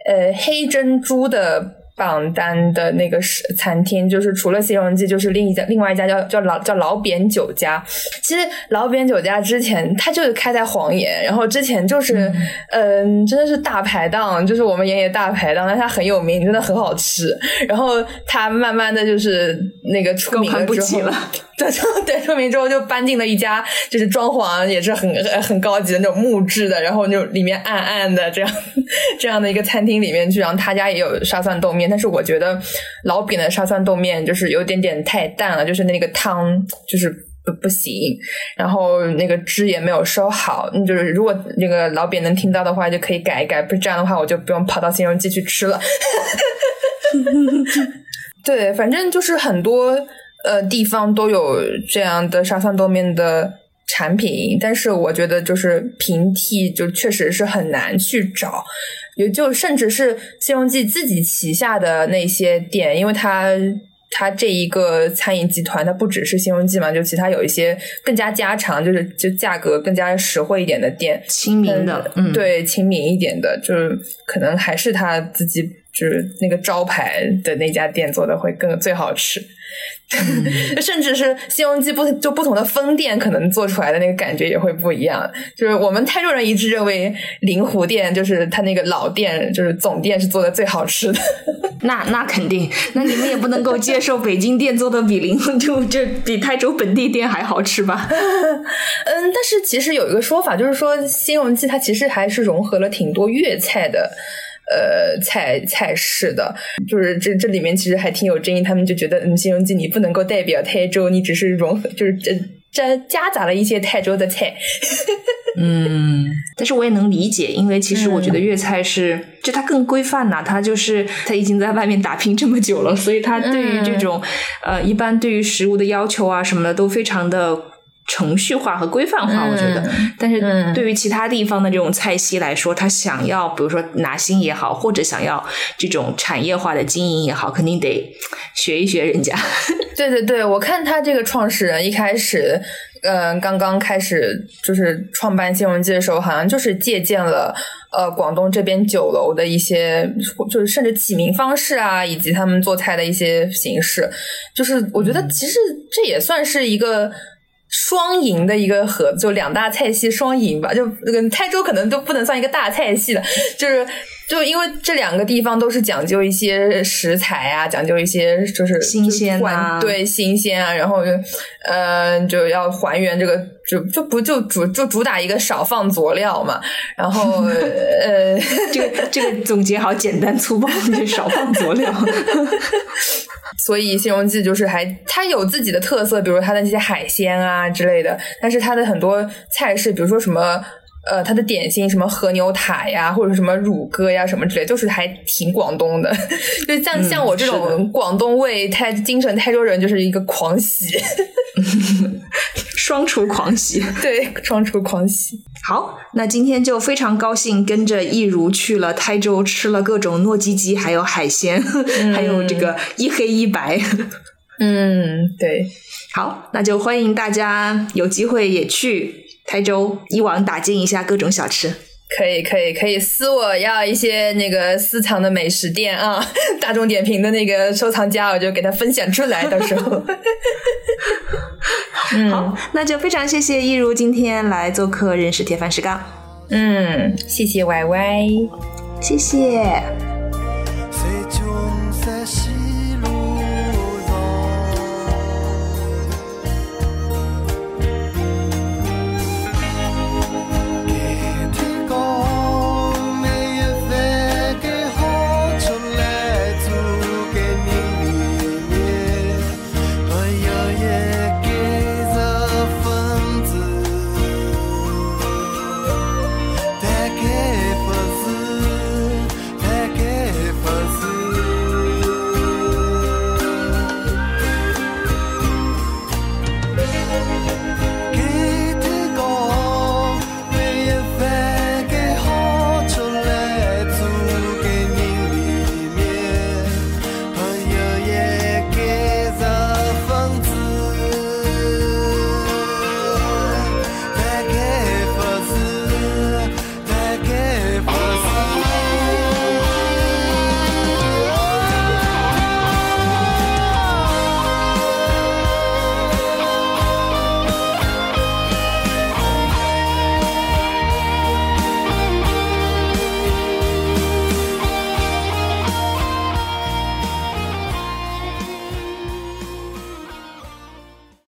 呃黑珍珠的。榜单的那个是餐厅，就是除了西荣记，就是另一家，另外一家叫叫老叫老扁酒家。其实老扁酒家之前它就是开在黄岩，然后之前就是嗯、呃真的是大排档，就是我们爷爷大排档，但它很有名，真的很好吃。然后它慢慢的就是那个出名不之后起了，对对，出名之后就搬进了一家，就是装潢也是很很很高级的那种木质的，然后就里面暗暗的这样 这样的一个餐厅里面去，然后他家也有沙蒜豆面，但是我觉得老饼的沙蒜豆面就是有点点太淡了，就是那个汤就是。不不行，然后那个汁也没有收好，嗯就是如果那个老扁能听到的话，就可以改一改，不是这样的话，我就不用跑到新荣记去吃了。对，反正就是很多呃地方都有这样的沙蒜豆面的产品，但是我觉得就是平替就确实是很难去找，也就甚至是西荣记自己旗下的那些店，因为它。它这一个餐饮集团，它不只是新荣记嘛，就其他有一些更加家常，就是就价格更加实惠一点的店，亲民的，嗯，对，亲民一点的，就是可能还是他自己就是那个招牌的那家店做的会更最好吃，嗯 甚至是西荣记不就不同的分店可能做出来的那个感觉也会不一样。就是我们泰州人一致认为灵湖店就是他那个老店，就是总店是做的最好吃的。那那肯定，那你们也不能够接受北京店做的比临就就比泰州本地店还好吃吧？嗯，但是其实有一个说法，就是说新荣记它其实还是融合了挺多粤菜的。呃，菜菜式的，就是这这里面其实还挺有争议，他们就觉得，嗯，新荣记你不能够代表泰州，你只是融合，就是这这夹杂了一些泰州的菜。嗯，但是我也能理解，因为其实我觉嗯得粤菜是，就它更规范呐、它就是它已经在外面打拼这么久了，所以它对于这种、呃，一般对于食物的要求啊什么的都非常的。程序化和规范化，我觉得，但是嗯对于其他地方的这种菜系来说，他想要比如说拿新也好，或者想要这种产业化的经营也好，肯定得学一学人家。对对对，我看他这个创始人一开始，嗯、刚刚开始就是创办新荣记的时候，好像就是借鉴了呃广东这边酒楼的一些，就是甚至起名方式啊，以及他们做菜的一些形式，就是我觉得其实这也算是一个。双赢的一个合，就两大菜系双赢吧。就那个泰州可能都不能算一个大菜系了，就是就因为这两个地方都是讲究一些食材啊，讲究一些就是新鲜对新鲜啊，然后就呃就要还原这个，就就不就主就主打一个少放佐料嘛，然后呃 这个这个总结好简单粗暴，就少放佐料。所以《西荣记》就是还它有自己的特色，比如它的那些海鲜啊之类的，但是它的很多菜式，比如说什么。呃，它的点心什么和牛塔呀，或者什么乳鸽呀，什么之类，就是还挺广东的。就像、像我这种广东味太精神太州人，就是一个狂喜，双厨狂喜。对，双厨狂喜。好，那今天就非常高兴跟着一如去了台州，吃了各种糯叽叽，还有海鲜，还有这个一黑一白。嗯，对，好，那就欢迎大家有机会也去台州一网打尽一下各种小吃。可以，可以，可以私我要一些那个私藏的美食店啊，大众点评的那个收藏夹，我就给他分享出来，到时候。嗯好，那就非常谢谢一如今天来做客认识铁饭石缸，嗯，谢谢歪歪。谢谢。